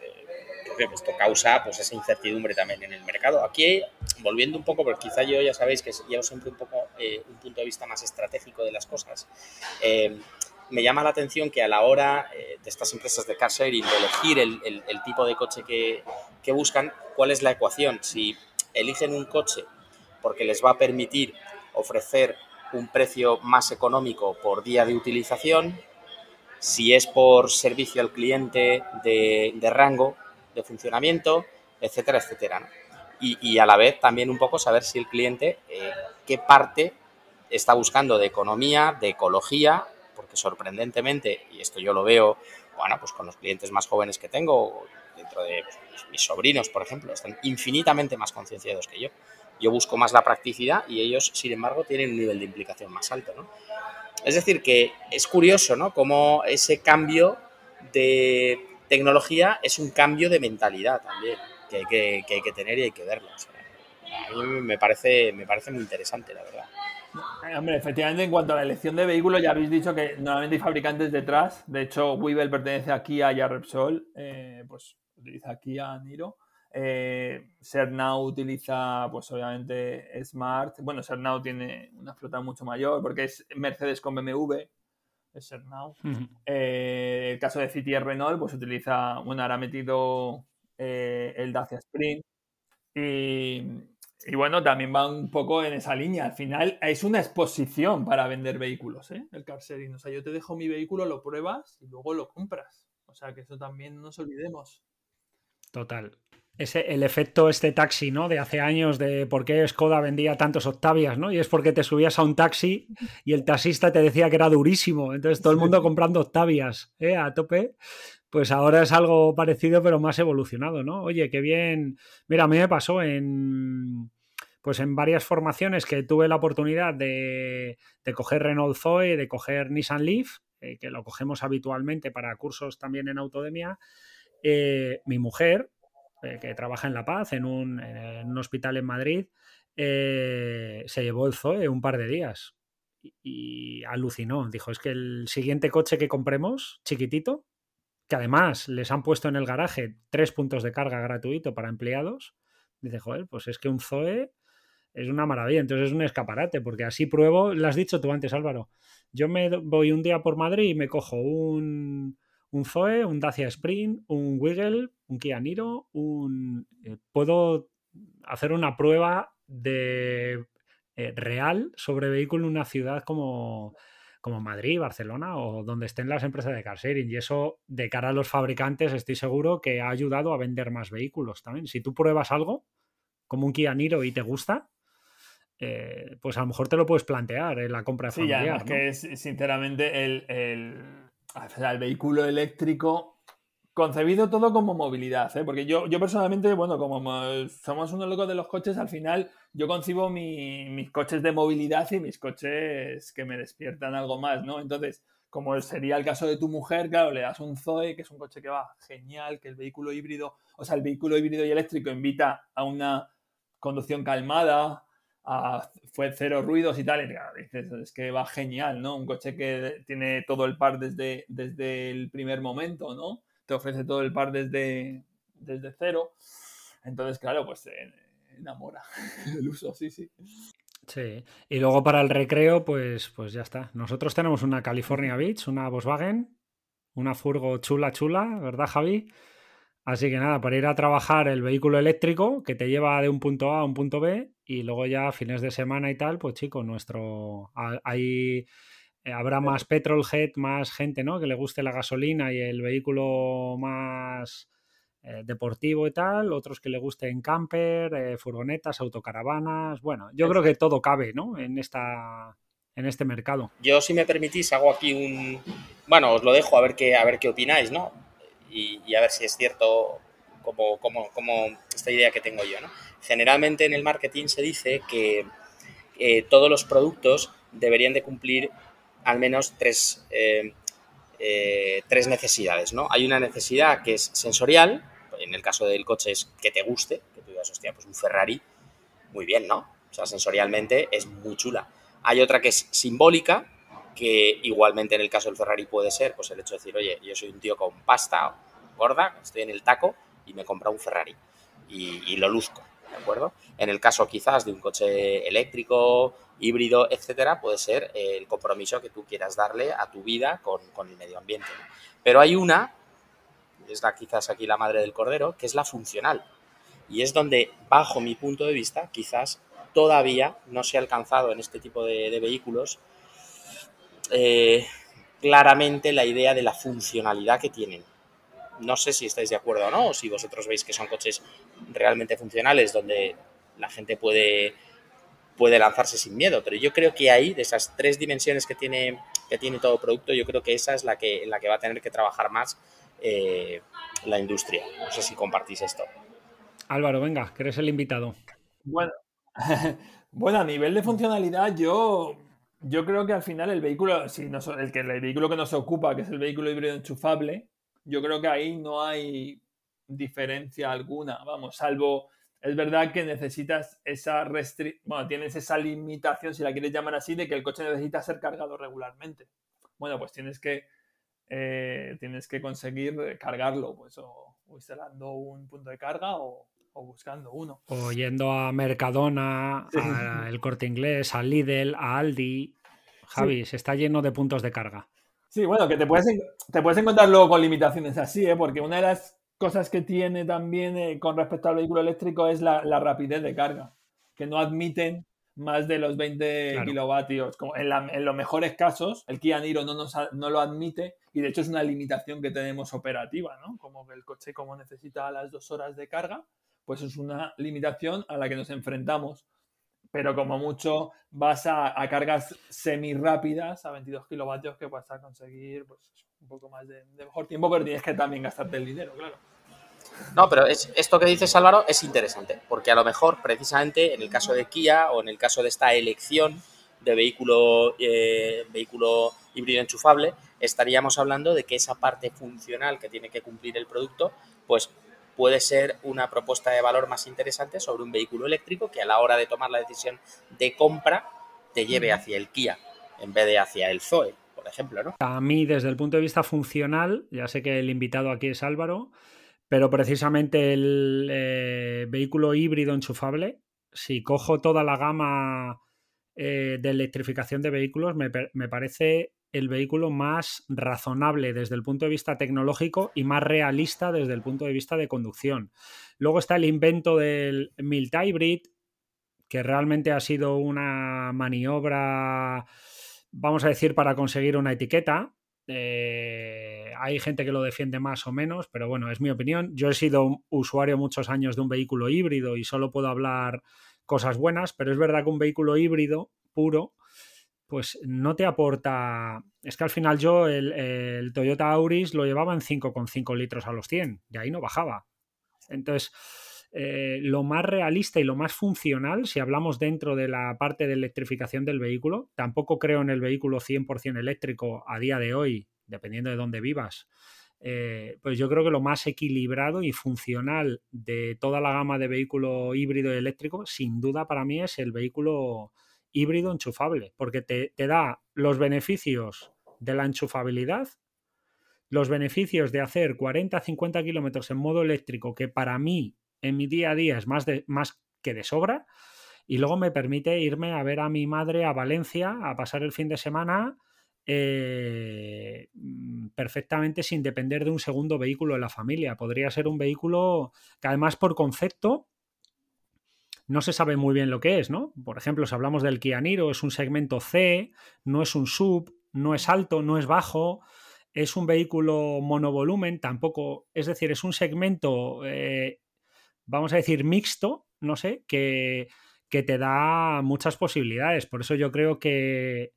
eh, esto causa pues esa incertidumbre también en el mercado. Aquí, volviendo un poco, porque quizá yo ya sabéis que llevo siempre un poco eh, un punto de vista más estratégico de las cosas, eh, me llama la atención que a la hora eh, de estas empresas de car sharing de elegir el, tipo de coche que, que, buscan, ¿cuál es la ecuación? Si eligen un coche porque les va a permitir ofrecer un precio más económico por día de utilización, si es por servicio al cliente de rango, de funcionamiento, etcétera, etcétera. Y, a la vez también un poco saber si el cliente, eh, qué parte está buscando de economía, de ecología, porque sorprendentemente, y esto yo lo veo, bueno, pues con los clientes más jóvenes que tengo, dentro de pues, mis sobrinos, por ejemplo, están infinitamente más concienciados que yo. Yo busco más la practicidad y ellos, sin embargo, tienen un nivel de implicación más alto. Es decir, que es curioso, ¿no? Cómo ese cambio de tecnología es un cambio de mentalidad también, que hay que, tener y hay que verlo. a mí me parece, me parece muy interesante, la verdad. Hombre, efectivamente, en cuanto a la elección de vehículos, ya habéis dicho que normalmente hay fabricantes detrás. De hecho, Weevil pertenece a Kia y a Repsol, eh, pues utiliza Kia Niro. Eh, utiliza, pues obviamente, Smart. Bueno, Cernau tiene una flota mucho mayor porque es Mercedes con BMW, Eh, el caso de City y Renault, pues utiliza, bueno, ahora ha metido eh, el Dacia Sprint. Y, y, bueno, también va un poco en esa línea. Al final es una exposición para vender vehículos, ¿eh? el car sharing. O sea, yo te dejo mi vehículo, lo pruebas y luego lo compras. O sea, que eso también no nos olvidemos. Total ese, el efecto este taxi, ¿no? De hace años de por qué Skoda vendía tantos Octavias, ¿no? Y es porque te subías a un taxi y el taxista te decía que era durísimo. Entonces todo el mundo comprando Octavias, ¿eh? A tope. Pues ahora es algo parecido, pero más evolucionado, ¿no? Oye, qué bien. Mira, a mí me pasó en. Pues en varias formaciones que tuve la oportunidad de, de coger Renault Zoe, de coger Nissan Leaf, eh, que lo cogemos habitualmente para cursos también en Autodemia. Eh, mi mujer, que trabaja en La Paz, en un, hospital en Madrid, eh, se llevó el Zoe un par de días y, alucinó. Dijo, es que el siguiente coche que compremos, chiquitito, que además les han puesto en el garaje tres puntos de carga gratuito para empleados, dice, joder, pues es que un Zoe es una maravilla, entonces es un escaparate, porque así pruebo, lo has dicho tú antes Álvaro, yo me voy un día por Madrid y me cojo un, un Zoe, un Dacia Sprint, un Wiggle, un Kia Niro, un... Eh, puedo hacer una prueba de eh, real sobre vehículo en una ciudad como, como Madrid, Barcelona o donde estén las empresas de car sharing. Y eso, de cara a los fabricantes, estoy seguro que ha ayudado a vender más vehículos también. Si tú pruebas algo, como un Kia Niro, y te gusta, eh, pues a lo mejor te lo puedes plantear en la compra familiar. Sí, que es, sinceramente el el vehículo eléctrico concebido todo como movilidad, ¿eh? porque yo, yo personalmente, bueno, como somos unos locos de los coches, al final yo concibo mis coches de movilidad y mis coches que me despiertan algo más, ¿no? Entonces, como sería el caso de tu mujer, claro, le das un Zoe, que es un coche que va genial, que el vehículo híbrido, o sea, el vehículo híbrido y eléctrico invita a una conducción calmada, fue cero ruidos y tal. Es que va genial, ¿no? Un coche que tiene todo el par desde, desde el primer momento, ¿no? Te ofrece todo el par desde, desde cero. Entonces, claro, pues enamora el uso, sí, sí. Sí, y luego para el recreo, pues, pues ya está. Nosotros tenemos una California Beach, una Volkswagen, una furgo chula, chula, ¿verdad, Javi? Así que nada, para ir a trabajar el vehículo eléctrico que te lleva de un punto A a un punto B y luego ya fines de semana y tal, pues chicos, nuestro hay eh, habrá más petrolhead, más gente, ¿no? Que le guste la gasolina y el vehículo más eh, deportivo y tal, otros que le gusten camper, eh, furgonetas, autocaravanas, bueno, yo creo que todo cabe, ¿no? En esta en este mercado. Yo si me permitís hago aquí un bueno, os lo dejo a ver qué a ver qué opináis, ¿no? Y, a ver si es cierto como, como, esta idea que tengo yo. ¿no? Generalmente en el marketing se dice que eh, todos los productos deberían de cumplir al menos tres, eh, eh, tres necesidades. ¿no? Hay una necesidad que es sensorial, en el caso del coche es que te guste, que tú digas, hostia, pues un Ferrari, muy bien, ¿no? O sea, sensorialmente es muy chula. Hay otra que es simbólica, que igualmente en el caso del Ferrari puede ser, pues el hecho de decir, oye, yo soy un tío con pasta gorda, estoy en el taco y me compra un Ferrari y, lo luzco, ¿de acuerdo? En el caso quizás de un coche eléctrico, híbrido, etcétera, puede ser el compromiso que tú quieras darle a tu vida con, el medio ambiente. Pero hay una, es la, quizás aquí la madre del cordero, que es la funcional. Y es donde, bajo mi punto de vista, quizás todavía no se ha alcanzado en este tipo de vehículos eh, claramente la idea de la funcionalidad que tienen. No sé si estáis de acuerdo o no, o si vosotros veis que son coches realmente funcionales donde la gente puede, puede lanzarse sin miedo, pero yo creo que ahí, de esas tres dimensiones que tiene que tiene todo producto, yo creo que esa es la que, en la que va a tener que trabajar más eh, la industria. No sé si compartís esto. Álvaro, venga, que eres el invitado. Bueno, bueno a nivel de funcionalidad, yo, yo creo que al final el vehículo, si el, que, el vehículo que nos ocupa, que es el vehículo híbrido enchufable, yo creo que ahí no hay diferencia alguna, vamos, salvo es verdad que necesitas esa restricción, bueno, tienes esa limitación, si la quieres llamar así, de que el coche necesita ser cargado regularmente. Bueno, pues tienes que, eh, tienes que conseguir cargarlo, pues o, instalando un punto de carga o, buscando uno. O yendo a Mercadona, al El Corte Inglés, a Lidl, a Aldi. Javi, se está lleno de puntos de carga. Sí, bueno, que te puedes, te puedes encontrar luego con limitaciones así, ¿eh? porque una de las cosas que tiene también eh, con respecto al vehículo eléctrico es la, rapidez de carga, que no admiten más de los 20 kilovatios. Como en, los mejores casos, el Kia Niro no, no lo admite y de hecho es una limitación que tenemos operativa, ¿no? Como que el coche como necesita las dos horas de carga, pues es una limitación a la que nos enfrentamos. Pero como mucho vas a, cargas semi rápidas a 22 kilovatios que vas a conseguir pues, un poco más de, mejor tiempo, pero tienes que también gastarte el dinero, claro. No, pero es, esto que dices Álvaro es interesante, porque a lo mejor precisamente en el caso de Kia o en el caso de esta elección de vehículo, eh, vehículo híbrido enchufable, estaríamos hablando de que esa parte funcional que tiene que cumplir el producto, pues puede ser una propuesta de valor más interesante sobre un vehículo eléctrico que a la hora de tomar la decisión de compra te lleve hacia el Kia en vez de hacia el Zoe ejemplo, ¿no? A mí, desde el punto de vista funcional, ya sé que el invitado aquí es Álvaro, pero precisamente el eh, vehículo híbrido enchufable, si cojo toda la gama eh, de electrificación de vehículos, me, me, parece el vehículo más razonable desde el punto de vista tecnológico y más realista desde el punto de vista de conducción. Luego está el invento del Milt Hybrid, que realmente ha sido una maniobra vamos a decir, para conseguir una etiqueta. Eh, hay gente que lo defiende más o menos, pero bueno, es mi opinión. Yo he sido usuario muchos años de un vehículo híbrido y solo puedo hablar cosas buenas, pero es verdad que un vehículo híbrido puro, pues no te aporta. Es que al final yo el, Toyota Auris lo llevaba en 5,5 litros a los 100, de ahí no bajaba. Entonces, eh, lo más realista y lo más funcional, si hablamos dentro de la parte de electrificación del vehículo, tampoco creo en el vehículo 100% eléctrico a día de hoy, dependiendo de dónde vivas. Eh, pues yo creo que lo más equilibrado y funcional de toda la gama de vehículo híbrido y eléctrico, sin duda para mí es el vehículo híbrido enchufable, porque te, te da los beneficios de la enchufabilidad, los beneficios de hacer 40-50 kilómetros en modo eléctrico, que para mí en mi día a día es más, de, más que de sobra. Y luego me permite irme a ver a mi madre a Valencia a pasar el fin de semana eh, mm, perfectamente sin depender de un segundo vehículo en la familia. Podría ser un vehículo que además por concepto no se sabe muy bien lo que es, ¿no? Por ejemplo, si hablamos del Kia Niro, es un segmento C, no es un sub, no es alto, no es bajo, es un vehículo monovolumen, tampoco, es decir, es un segmento eh, vamos a decir, mixto, no sé, que, te da muchas posibilidades. Por eso yo creo que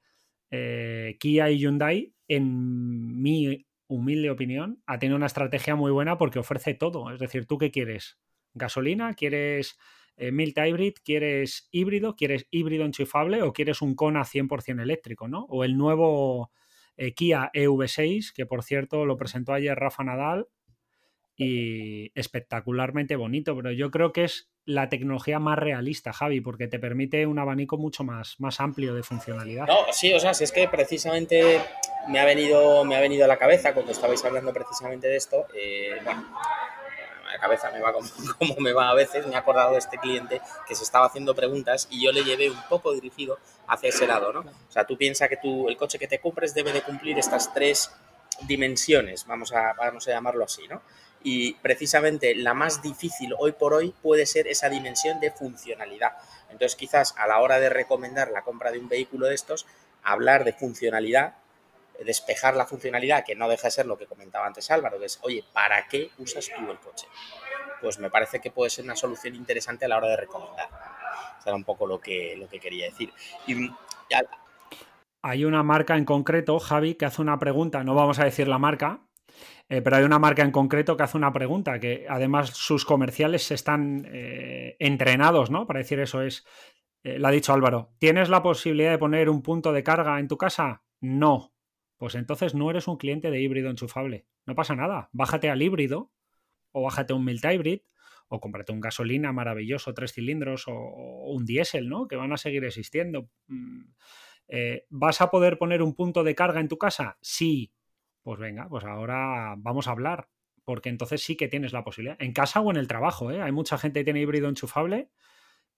eh, Kia y Hyundai, en mi humilde opinión, ha tenido una estrategia muy buena porque ofrece todo. Es decir, ¿tú qué quieres? ¿Gasolina? ¿Quieres eh, Milt Hybrid? ¿Quieres híbrido? ¿Quieres híbrido enchufable? ¿O quieres un Kona 100% eléctrico? ¿no? O el nuevo eh, Kia EV6, que por cierto lo presentó ayer Rafa Nadal y espectacularmente bonito, pero yo creo que es la tecnología más realista, Javi, porque te permite un abanico mucho más, más amplio de funcionalidad. No, sí, o sea, si es que precisamente me ha venido, me ha venido a la cabeza cuando estabais hablando precisamente de esto, eh, bueno, cabeza me va como, como, me va a veces, me he acordado de este cliente que se estaba haciendo preguntas y yo le llevé un poco dirigido hacia ese lado, ¿no? O sea, tú piensas que tú, el coche que te compres debe de cumplir estas tres dimensiones, vamos a, vamos a llamarlo así, ¿no? y precisamente la más difícil hoy por hoy puede ser esa dimensión de funcionalidad. Entonces quizás a la hora de recomendar la compra de un vehículo de estos, hablar de funcionalidad, despejar la funcionalidad, que no deja de ser lo que comentaba antes Álvaro, que es, oye, ¿para qué usas tú el coche? Pues me parece que puede ser una solución interesante a la hora de recomendar. Eso era un poco lo que, lo que quería decir. Y hay una marca en concreto, Javi, que hace una pregunta, no vamos a decir la marca, eh, pero hay una marca en concreto que hace una pregunta, que además sus comerciales están eh, entrenados, ¿no? Para decir eso es, eh, lo ha dicho Álvaro, ¿tienes la posibilidad de poner un punto de carga en tu casa? No. Pues entonces no eres un cliente de híbrido enchufable. No pasa nada. Bájate al híbrido o bájate un Milt Hybrid o cómprate un gasolina maravilloso, tres cilindros o, un diésel, ¿no? Que van a seguir existiendo. Mm, ¿Vas a poder poner un punto de carga en tu casa? Sí, pues venga, pues ahora vamos a hablar, porque entonces sí que tienes la posibilidad. En casa o en el trabajo, ¿eh? Hay mucha gente que tiene híbrido enchufable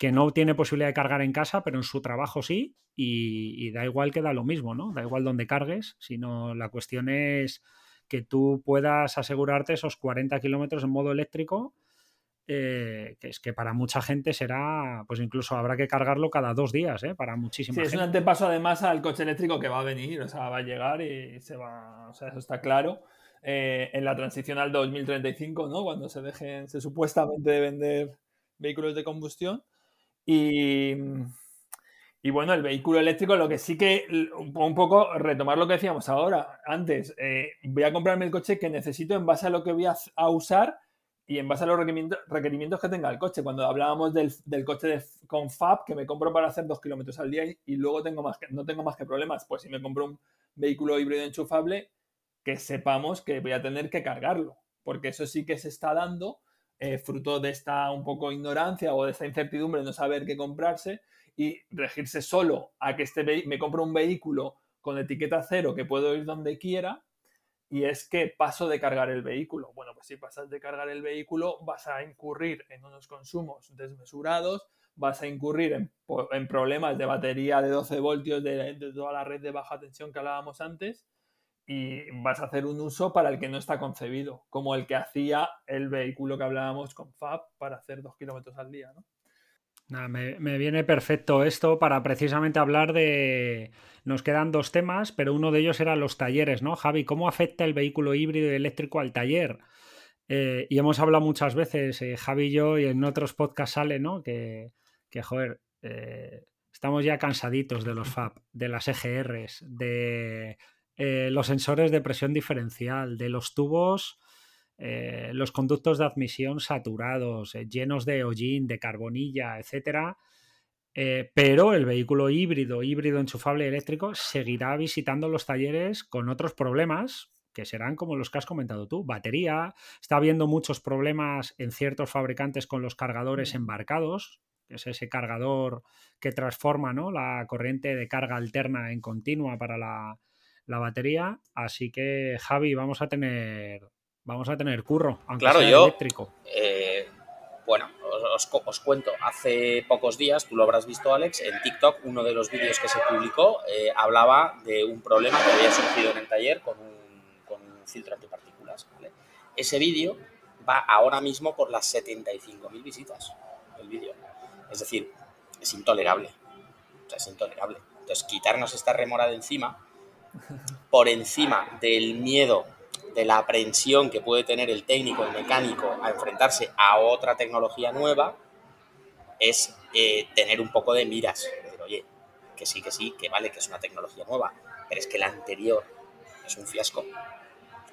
que no tiene posibilidad de cargar en casa, pero en su trabajo sí, y, da igual que da lo mismo, ¿no? Da igual donde cargues, sino la cuestión es que tú puedas asegurarte esos 40 kilómetros en modo eléctrico, eh, que es que para mucha gente será, pues incluso habrá que cargarlo cada dos días, ¿eh? Para muchísima sí, es un antepaso además al coche eléctrico que va a venir, o sea, va a llegar y se va, o sea, eso está claro. Eh, en la transición al 2035, ¿no? Cuando se dejen, se supuestamente de vender vehículos de combustión, y, y bueno, el vehículo eléctrico, lo que sí que un poco retomar lo que decíamos ahora, antes, eh, voy a comprarme el coche que necesito en base a lo que voy a, usar y en base a los requerimientos, que tenga el coche. Cuando hablábamos del, coche de, con FAB, que me compro para hacer dos kilómetros al día y, luego tengo más no tengo más que problemas, pues si me compro un vehículo híbrido enchufable, que sepamos que voy a tener que cargarlo, porque eso sí que se está dando eh, fruto de esta un poco ignorancia o de esta incertidumbre, no saber qué comprarse y regirse solo a que este me compro un vehículo con etiqueta cero que puedo ir donde quiera y es que paso de cargar el vehículo. Bueno, pues si pasas de cargar el vehículo vas a incurrir en unos consumos desmesurados, vas a incurrir en, problemas de batería de 12 voltios de, de, toda la red de baja tensión que hablábamos antes y vas a hacer un uso para el que no está concebido, como el que hacía el vehículo que hablábamos con FAB para hacer dos kilómetros al día. ¿no? me, me, viene perfecto esto para precisamente hablar de... Nos quedan dos temas, pero uno de ellos era los talleres, ¿no? Javi, ¿cómo afecta el vehículo híbrido y eléctrico al taller? Eh, y hemos hablado muchas veces, eh, Javi y yo, y en otros podcasts sale, ¿no? Que, que joder, eh, estamos ya cansaditos de los FAB, de las EGRs, de eh, los sensores de presión diferencial, de los tubos, eh, los conductos de admisión saturados, eh, llenos de hollín, de carbonilla, etcétera. pero el vehículo híbrido, híbrido enchufable eléctrico, seguirá visitando los talleres con otros problemas que serán como los que has comentado tú, batería, está habiendo muchos problemas en ciertos fabricantes con los cargadores embarcados, que es ese cargador que transforma ¿no? la corriente de carga alterna en continua para la, la batería. Así que, Javi, vamos a tener, vamos a tener curro, aunque claro, sea yo, eléctrico. Eh, bueno, os, os, cuento, hace pocos días, tú lo habrás visto, Alex, en TikTok, uno de los vídeos que se publicó eh, hablaba de un problema que había surgido en el taller con un, con un filtro antipartículas. ¿vale? Ese vídeo va ahora mismo por las 75.000 visitas, el vídeo. Es decir, es intolerable. O sea, es intolerable. Entonces, quitarnos esta remora de encima por encima del miedo, de la aprensión que puede tener el técnico, el mecánico a enfrentarse a otra tecnología nueva, es eh, tener un poco de miras. Decir, oye, que sí, que sí, que vale, que es una tecnología nueva, pero es que la anterior es un fiasco,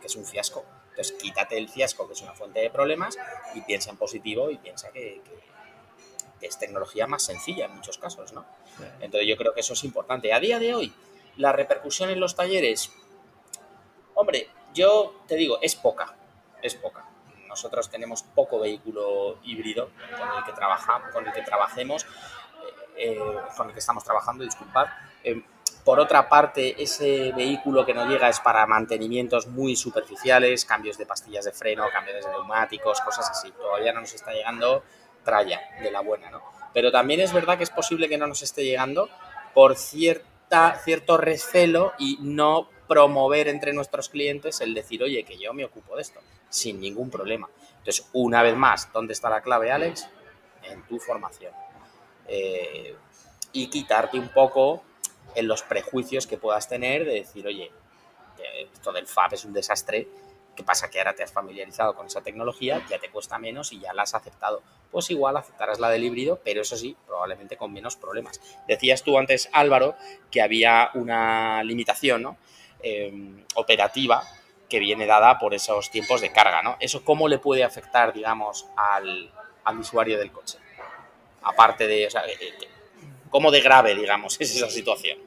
que es un fiasco. Entonces, quítate el fiasco, que es una fuente de problemas, y piensa en positivo y piensa que, es tecnología más sencilla en muchos casos, ¿no? Entonces, yo creo que eso es importante. A día de hoy, la repercusión en los talleres, hombre, yo te digo, es poca, es poca. Nosotros tenemos poco vehículo híbrido con el que, trabajamos, con el que trabajemos, eh, eh, con el que estamos trabajando, disculpad. Eh, por otra parte, ese vehículo que nos llega es para mantenimientos muy superficiales, cambios de pastillas de freno, cambios de neumáticos, cosas así. Todavía no nos está llegando tralla de la buena, ¿no? Pero también es verdad que es posible que no nos esté llegando por cierto cierto recelo y no promover entre nuestros clientes el decir, oye, que yo me ocupo de esto, sin ningún problema. Entonces, una vez más, ¿dónde está la clave, Alex? En tu formación. Eh, y quitarte un poco en los prejuicios que puedas tener de decir, oye, esto del FAB es un desastre, ¿Qué pasa? Que ahora te has familiarizado con esa tecnología, ya te cuesta menos y ya la has aceptado. Pues igual aceptarás la del híbrido, pero eso sí, probablemente con menos problemas. Decías tú antes, Álvaro, que había una limitación ¿no? Em, operativa que viene dada por esos tiempos de carga, ¿no? ¿Eso cómo le puede afectar, digamos, al, usuario del coche? Aparte de, o sea, eh, eh, ¿cómo de grave, digamos, es esa situación?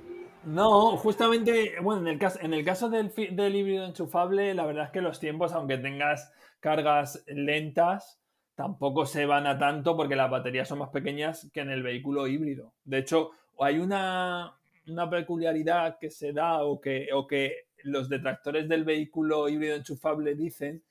No, justamente, bueno, en el caso, en el caso del, del híbrido enchufable, la verdad es que los tiempos, aunque tengas cargas lentas, tampoco se van a tanto porque las baterías son más pequeñas que en el vehículo híbrido. De hecho, hay una, una peculiaridad que se da o que, o que los detractores del vehículo híbrido enchufable dicen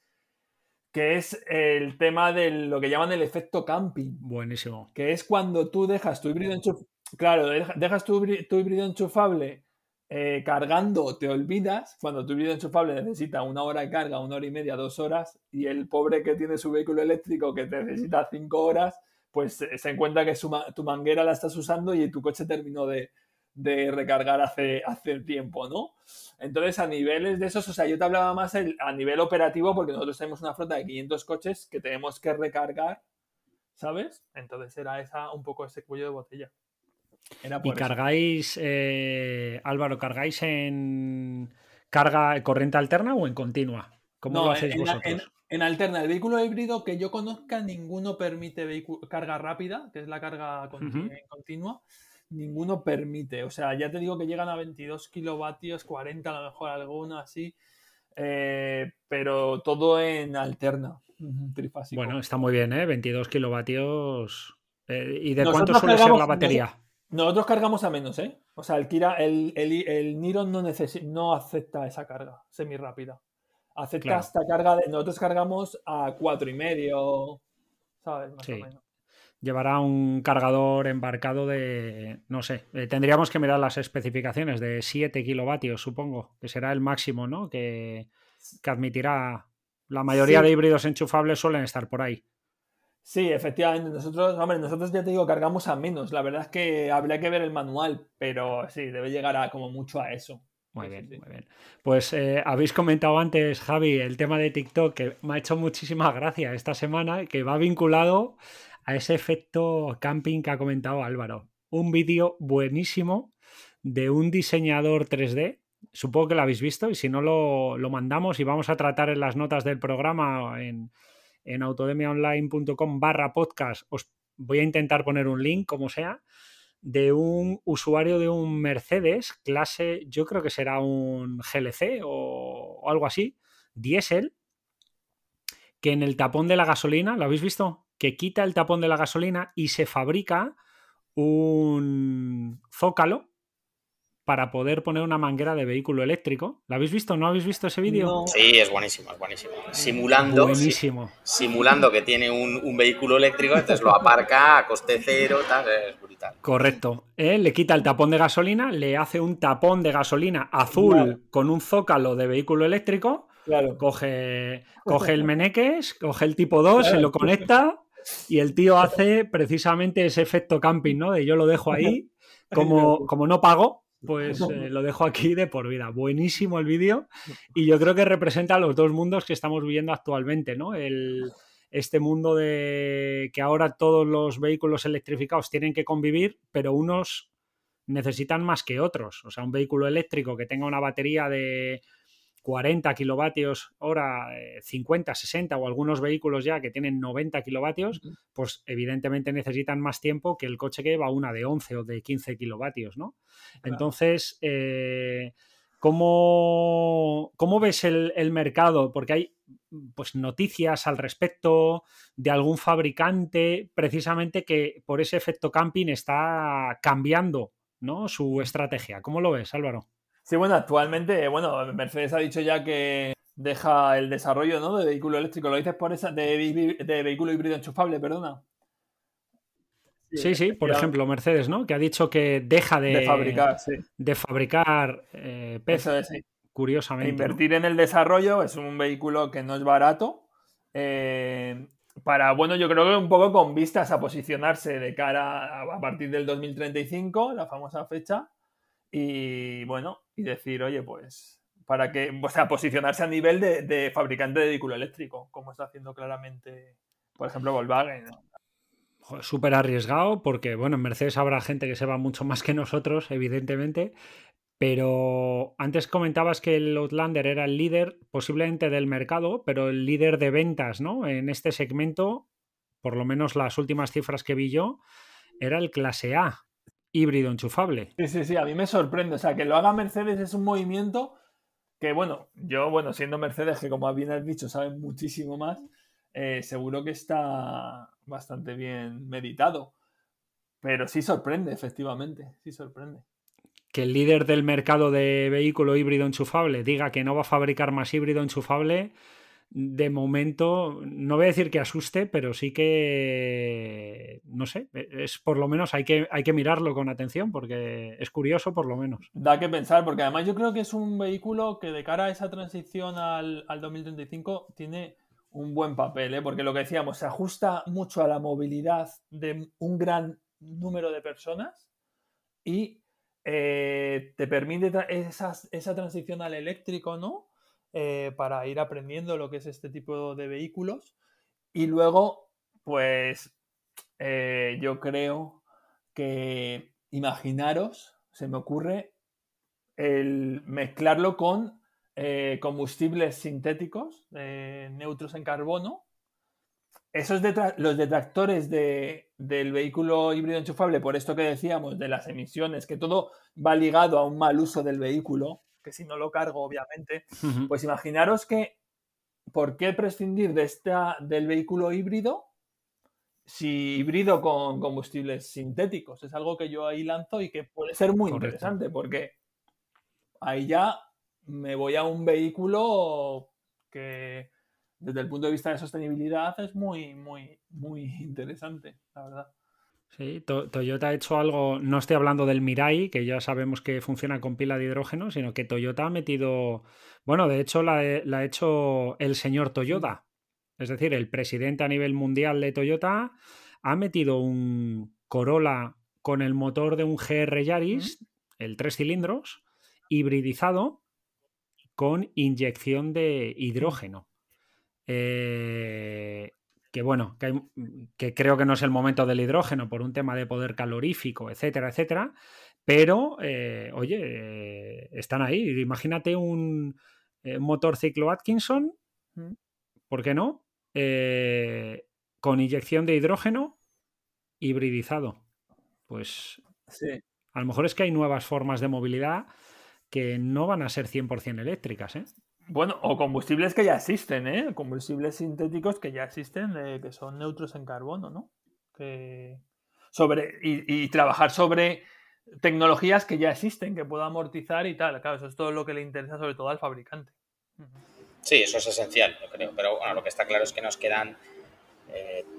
que es el tema de lo que llaman el efecto camping. Buenísimo. Que es cuando tú dejas tu híbrido enchufable. Claro, dejas tu, híbrido enchufable eh, cargando, te olvidas, cuando tu híbrido enchufable necesita una hora de carga, una hora y media, dos horas, y el pobre que tiene su vehículo eléctrico que necesita cinco horas, pues se encuentra que tu manguera la estás usando y tu coche terminó de, de recargar hace, hace tiempo, ¿no? Entonces, a niveles de esos, o sea, yo te hablaba más a nivel operativo porque nosotros tenemos una flota de 500 coches que tenemos que recargar, ¿sabes? Entonces era esa un poco ese cuello de botella. ¿Y cargáis, eh, Álvaro, cargáis en carga corriente alterna o en continua? ¿Cómo lo hacéis vosotros? En, alterna, el vehículo híbrido que yo conozca, ninguno permite carga rápida, que es la carga continua ninguno permite. O sea, ya te digo que llegan a 22 kilovatios, 40 a lo mejor alguno así, eh, pero todo en alterna. Trifásico. Bueno, está muy bien, ¿eh? 22 kilovatios. Eh, ¿Y de cuánto suele ser la batería? Nosotros cargamos a menos, ¿eh? O sea, el Kira, el, el, Niron no, no acepta esa carga semi rápida. Acepta esta carga de. Nosotros cargamos a cuatro y medio, ¿sabes? Más o menos llevará un cargador embarcado de, no sé, eh, tendríamos que mirar las especificaciones de 7 kilovatios, supongo, que será el máximo, ¿no? Que, admitirá. La mayoría de híbridos enchufables suelen estar por ahí. Sí, efectivamente. Nosotros, hombre, nosotros ya te digo, cargamos a menos. La verdad es que habría que ver el manual, pero sí, debe llegar a como mucho a eso. Muy bien, muy bien. Pues eh, habéis comentado antes, Javi, el tema de TikTok, que me ha hecho muchísima gracia esta semana, que va vinculado a ese efecto camping que ha comentado Álvaro. Un vídeo buenísimo de un diseñador 3D. Supongo que lo habéis visto y si no lo, mandamos y vamos a tratar en las notas del programa en, en autodemiaonline.com barra podcast. Os voy a intentar poner un link, como sea, de un usuario de un Mercedes clase, yo creo que será un GLC o, o algo así, diésel, que en el tapón de la gasolina, ¿lo habéis visto? que quita el tapón de la gasolina y se fabrica un zócalo para poder poner una manguera de vehículo eléctrico. ¿Lo habéis visto? ¿No habéis visto ese vídeo? Sí, es buenísimo, es buenísimo. Simulando, buenísimo. simulando que tiene un, vehículo eléctrico, entonces lo aparca a coste cero, tal, es brutal. Correcto. ¿eh? le quita el tapón de gasolina, le hace un tapón de gasolina azul con un zócalo de vehículo eléctrico. Claro. Coge, coge el meneques, coge el tipo 2, se lo conecta y el tío hace precisamente ese efecto camping, ¿no? De yo lo dejo ahí, como, como no pago, pues eh, lo dejo aquí de por vida. Buenísimo el vídeo y yo creo que representa los dos mundos que estamos viviendo actualmente, ¿no? El, este mundo de que ahora todos los vehículos electrificados tienen que convivir, pero unos necesitan más que otros. O sea, un vehículo eléctrico que tenga una batería de 40 kilovatios hora, 50, eh, 60 o algunos vehículos ya que tienen 90 kilovatios, pues evidentemente necesitan más tiempo que el coche que lleva una de 11 o de 15 kilovatios, ¿no? Entonces, eh, ¿cómo, ves el, mercado? Porque hay pues noticias al respecto de algún fabricante precisamente que por ese efecto camping está cambiando ¿no? su estrategia. ¿Cómo lo ves, Álvaro? Sí, bueno, actualmente, bueno, Mercedes ha dicho ya que deja el desarrollo ¿no? de vehículo eléctrico. ¿Lo dices por esa, de, vehículo híbrido enchufable, perdona? Sí, sí, por ejemplo, Mercedes, ¿no? Que ha dicho que deja de, fabricar, sí. de fabricar eh, curiosamente. Invertir en el desarrollo es un vehículo que no es barato. Eh, para, bueno, yo creo que un poco con vistas a posicionarse de cara a partir del 2035, la famosa fecha, y bueno, y decir, oye, pues, para que, o sea, posicionarse a nivel de, fabricante de vehículo eléctrico, como está haciendo claramente, por ejemplo, Volkswagen. Súper arriesgado porque, bueno, en Mercedes habrá gente que se va mucho más que nosotros, evidentemente, pero antes comentabas que el Outlander era el líder posiblemente del mercado, pero el líder de ventas, ¿no? En este segmento, por lo menos las últimas cifras que vi yo, era el clase A, híbrido enchufable. Sí, sí, sí, a mí me sorprende. O sea, que lo haga Mercedes es un movimiento que bueno, yo, bueno, siendo Mercedes, que como bien has dicho, saben muchísimo más, eh, seguro que está bastante bien meditado. Pero sí sorprende, efectivamente, sí sorprende. Que el líder del mercado de vehículo híbrido enchufable diga que no va a fabricar más híbrido enchufable, de momento, no voy a decir que asuste, pero sí que, no sé, es por lo menos hay que, hay que mirarlo con atención porque es curioso por lo menos. Da que pensar, porque además yo creo que es un vehículo que de cara a esa transición al, 2035 tiene un buen papel, ¿eh? porque lo que decíamos, se ajusta mucho a la movilidad de un gran número de personas y eh, te permite esa transición al eléctrico, ¿no? Eh, para ir aprendiendo lo que es este tipo de vehículos. Y luego, pues eh, yo creo que imaginaros, se me ocurre, el mezclarlo con eh, combustibles sintéticos, neutros en carbono. Esos los detractores de, del vehículo híbrido enchufable, por esto que decíamos, de las emisiones, que todo va ligado a un mal uso del vehículo, que si no lo cargo, obviamente, pues imaginaros que, ¿por qué prescindir de esta, del vehículo híbrido si híbrido con combustibles sintéticos? Es algo que yo ahí lanzo y que puede ser muy interesante porque ahí ya me voy a un vehículo que desde el punto de vista de sostenibilidad es muy, muy, muy interesante, la verdad. Sí, Toyota ha hecho algo, no estoy hablando del Mirai, que ya sabemos que funciona con pila de hidrógeno, sino que Toyota ha metido, bueno, de hecho la, ha hecho el señor Toyota, es decir, el presidente a nivel mundial de Toyota ha metido un Corolla con el motor de un GR Yaris, el tres cilindros, hibridizado con inyección de hidrógeno. Eh, que bueno, que, creo que no es el momento del hidrógeno por un tema de poder calorífico, etcétera, etcétera, pero eh, oye, están ahí. Imagínate un, eh, motor ciclo Atkinson, ¿por qué no? Eh, con inyección de hidrógeno hibridizado. Pues a lo mejor es que hay nuevas formas de movilidad que no van a ser 100% eléctricas, ¿eh? Bueno, o combustibles que ya existen, ¿eh? Combustibles sintéticos que ya existen, eh, que son neutros en carbono, ¿no? Sobre, y, trabajar sobre tecnologías que ya existen, que pueda amortizar y tal. Claro, eso es todo lo que le interesa sobre todo al fabricante. Sí, eso es esencial, yo creo. Pero bueno, lo que está claro es que nos quedan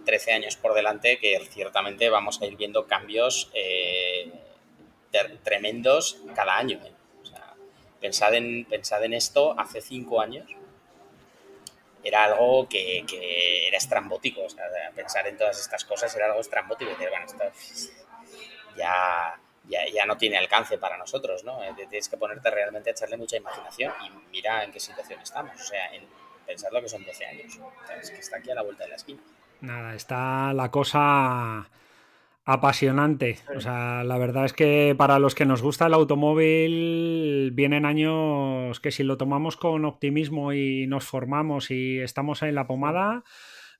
13 eh, años por delante que ciertamente vamos a ir viendo cambios eh, tremendos cada año. Pensad en, pensad en esto hace cinco años. Era algo que, era estrambótico. O sea, pensar en todas estas cosas era algo estrambótico. bueno, esto ya, ya, no tiene alcance para nosotros, ¿no? Eh, tienes que ponerte realmente a echarle mucha imaginación y mira en qué situación estamos. O sea, en, pensar lo que son 12 años. es que está aquí a la vuelta de la esquina. Nada, está la cosa apasionante. O sea, la verdad es que para los que nos gusta el automóvil vienen años que si lo tomamos con optimismo y nos formamos y estamos en la pomada,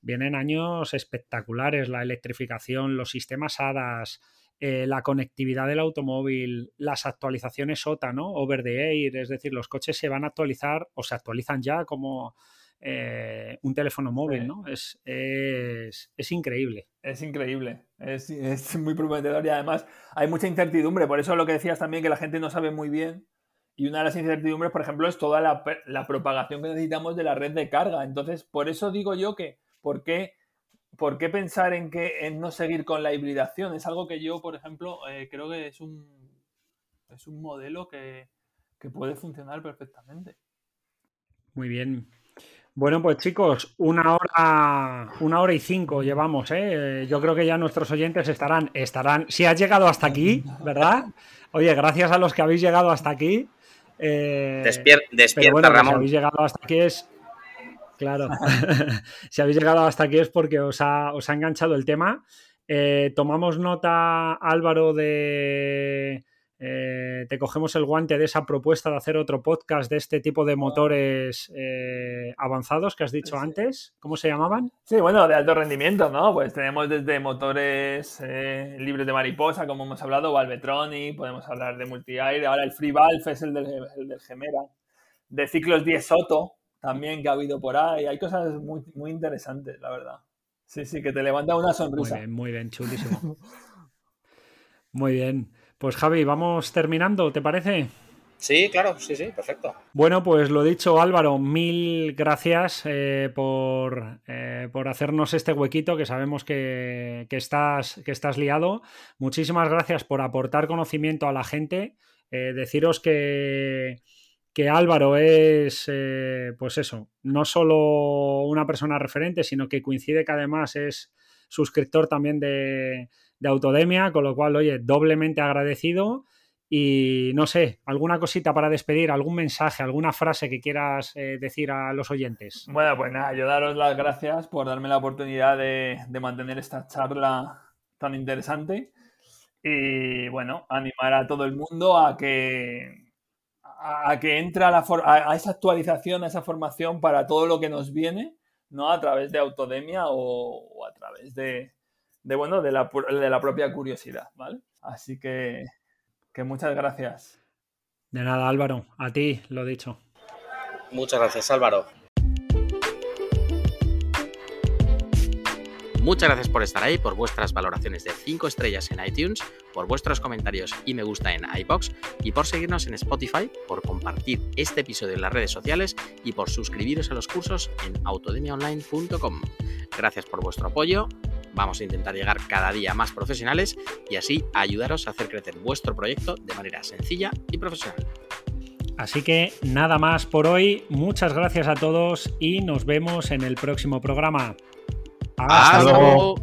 vienen años espectaculares. La electrificación, los sistemas HADAS, eh, la conectividad del automóvil, las actualizaciones SOTA, ¿no? Over the air, es decir, los coches se van a actualizar o se actualizan ya como eh, un teléfono móvil, ¿no? Es, es, increíble. Es increíble, es, muy prometedor y además hay mucha incertidumbre, por eso lo que decías también que la gente no sabe muy bien y una de las incertidumbres, por ejemplo, es toda la, propagación que necesitamos de la red de carga. Entonces, por eso digo yo que, ¿por qué, por qué pensar en, que, en no seguir con la hibridación? Es algo que yo, por ejemplo, eh, creo que es un, es un modelo que, que puede funcionar perfectamente. Muy bien. Bueno, pues chicos, una hora, una hora y cinco llevamos, ¿eh? Yo creo que ya nuestros oyentes estarán, estarán, si has llegado hasta aquí, ¿verdad? Oye, gracias a los que habéis llegado hasta aquí. Eh, despierta, Ramón. Si habéis llegado hasta aquí es. Claro. si habéis llegado hasta aquí es porque os ha, os ha enganchado el tema. Eh, tomamos nota, Álvaro, de eh, te cogemos el guante de esa propuesta de hacer otro podcast de este tipo de motores eh, avanzados que has dicho antes. ¿Cómo se llamaban? Sí, bueno, de alto rendimiento, ¿no? Pues tenemos desde motores eh, libres de mariposa, como hemos hablado, Valvetronic, podemos hablar de multi-aire, ahora el Free Valve es el del, Gemera, de ciclos 10 Soto también que ha habido por ahí. Hay cosas muy, muy interesantes, la verdad. Sí, sí, que te levanta una sonrisa. Muy bien, muy bien, chulísimo. muy bien. Pues Javi, vamos terminando, ¿te parece? Sí, claro, sí, sí, perfecto. Bueno, pues lo dicho, Álvaro, mil gracias eh, por, eh, por, hacernos este huequito que sabemos que, estás, que estás liado. Muchísimas gracias por aportar conocimiento a la gente. Eh, deciros que, que Álvaro es, pues eso, no solo una persona referente, sino que coincide que además es suscriptor también de, de Autodemia, con lo cual, oye, doblemente agradecido. Y no sé, alguna cosita para despedir, algún mensaje, alguna frase que quieras eh, decir a los oyentes. Bueno, pues nada, yo daros las gracias por darme la oportunidad de, mantener esta charla tan interesante. Y bueno, animar a todo el mundo a que, a, que entre a, esa actualización, a esa formación para todo lo que nos viene, ¿no? A través de Autodemia o a través de, de, bueno, de la, de la propia curiosidad, ¿vale? Así que, que muchas gracias. De nada, Álvaro. A ti, lo dicho. Muchas gracias, Álvaro. Muchas gracias por estar ahí, por vuestras valoraciones de 5 estrellas en iTunes, por vuestros comentarios y me gusta en iBox y por seguirnos en Spotify, por compartir este episodio en las redes sociales y por suscribiros a los cursos en autodemiaonline.com. Gracias por vuestro apoyo Vamos a intentar llegar cada día más profesionales y así ayudaros a hacer crecer vuestro proyecto de manera sencilla y profesional. Así que nada más por hoy. Muchas gracias a todos y nos vemos en el próximo programa. Hasta, luego.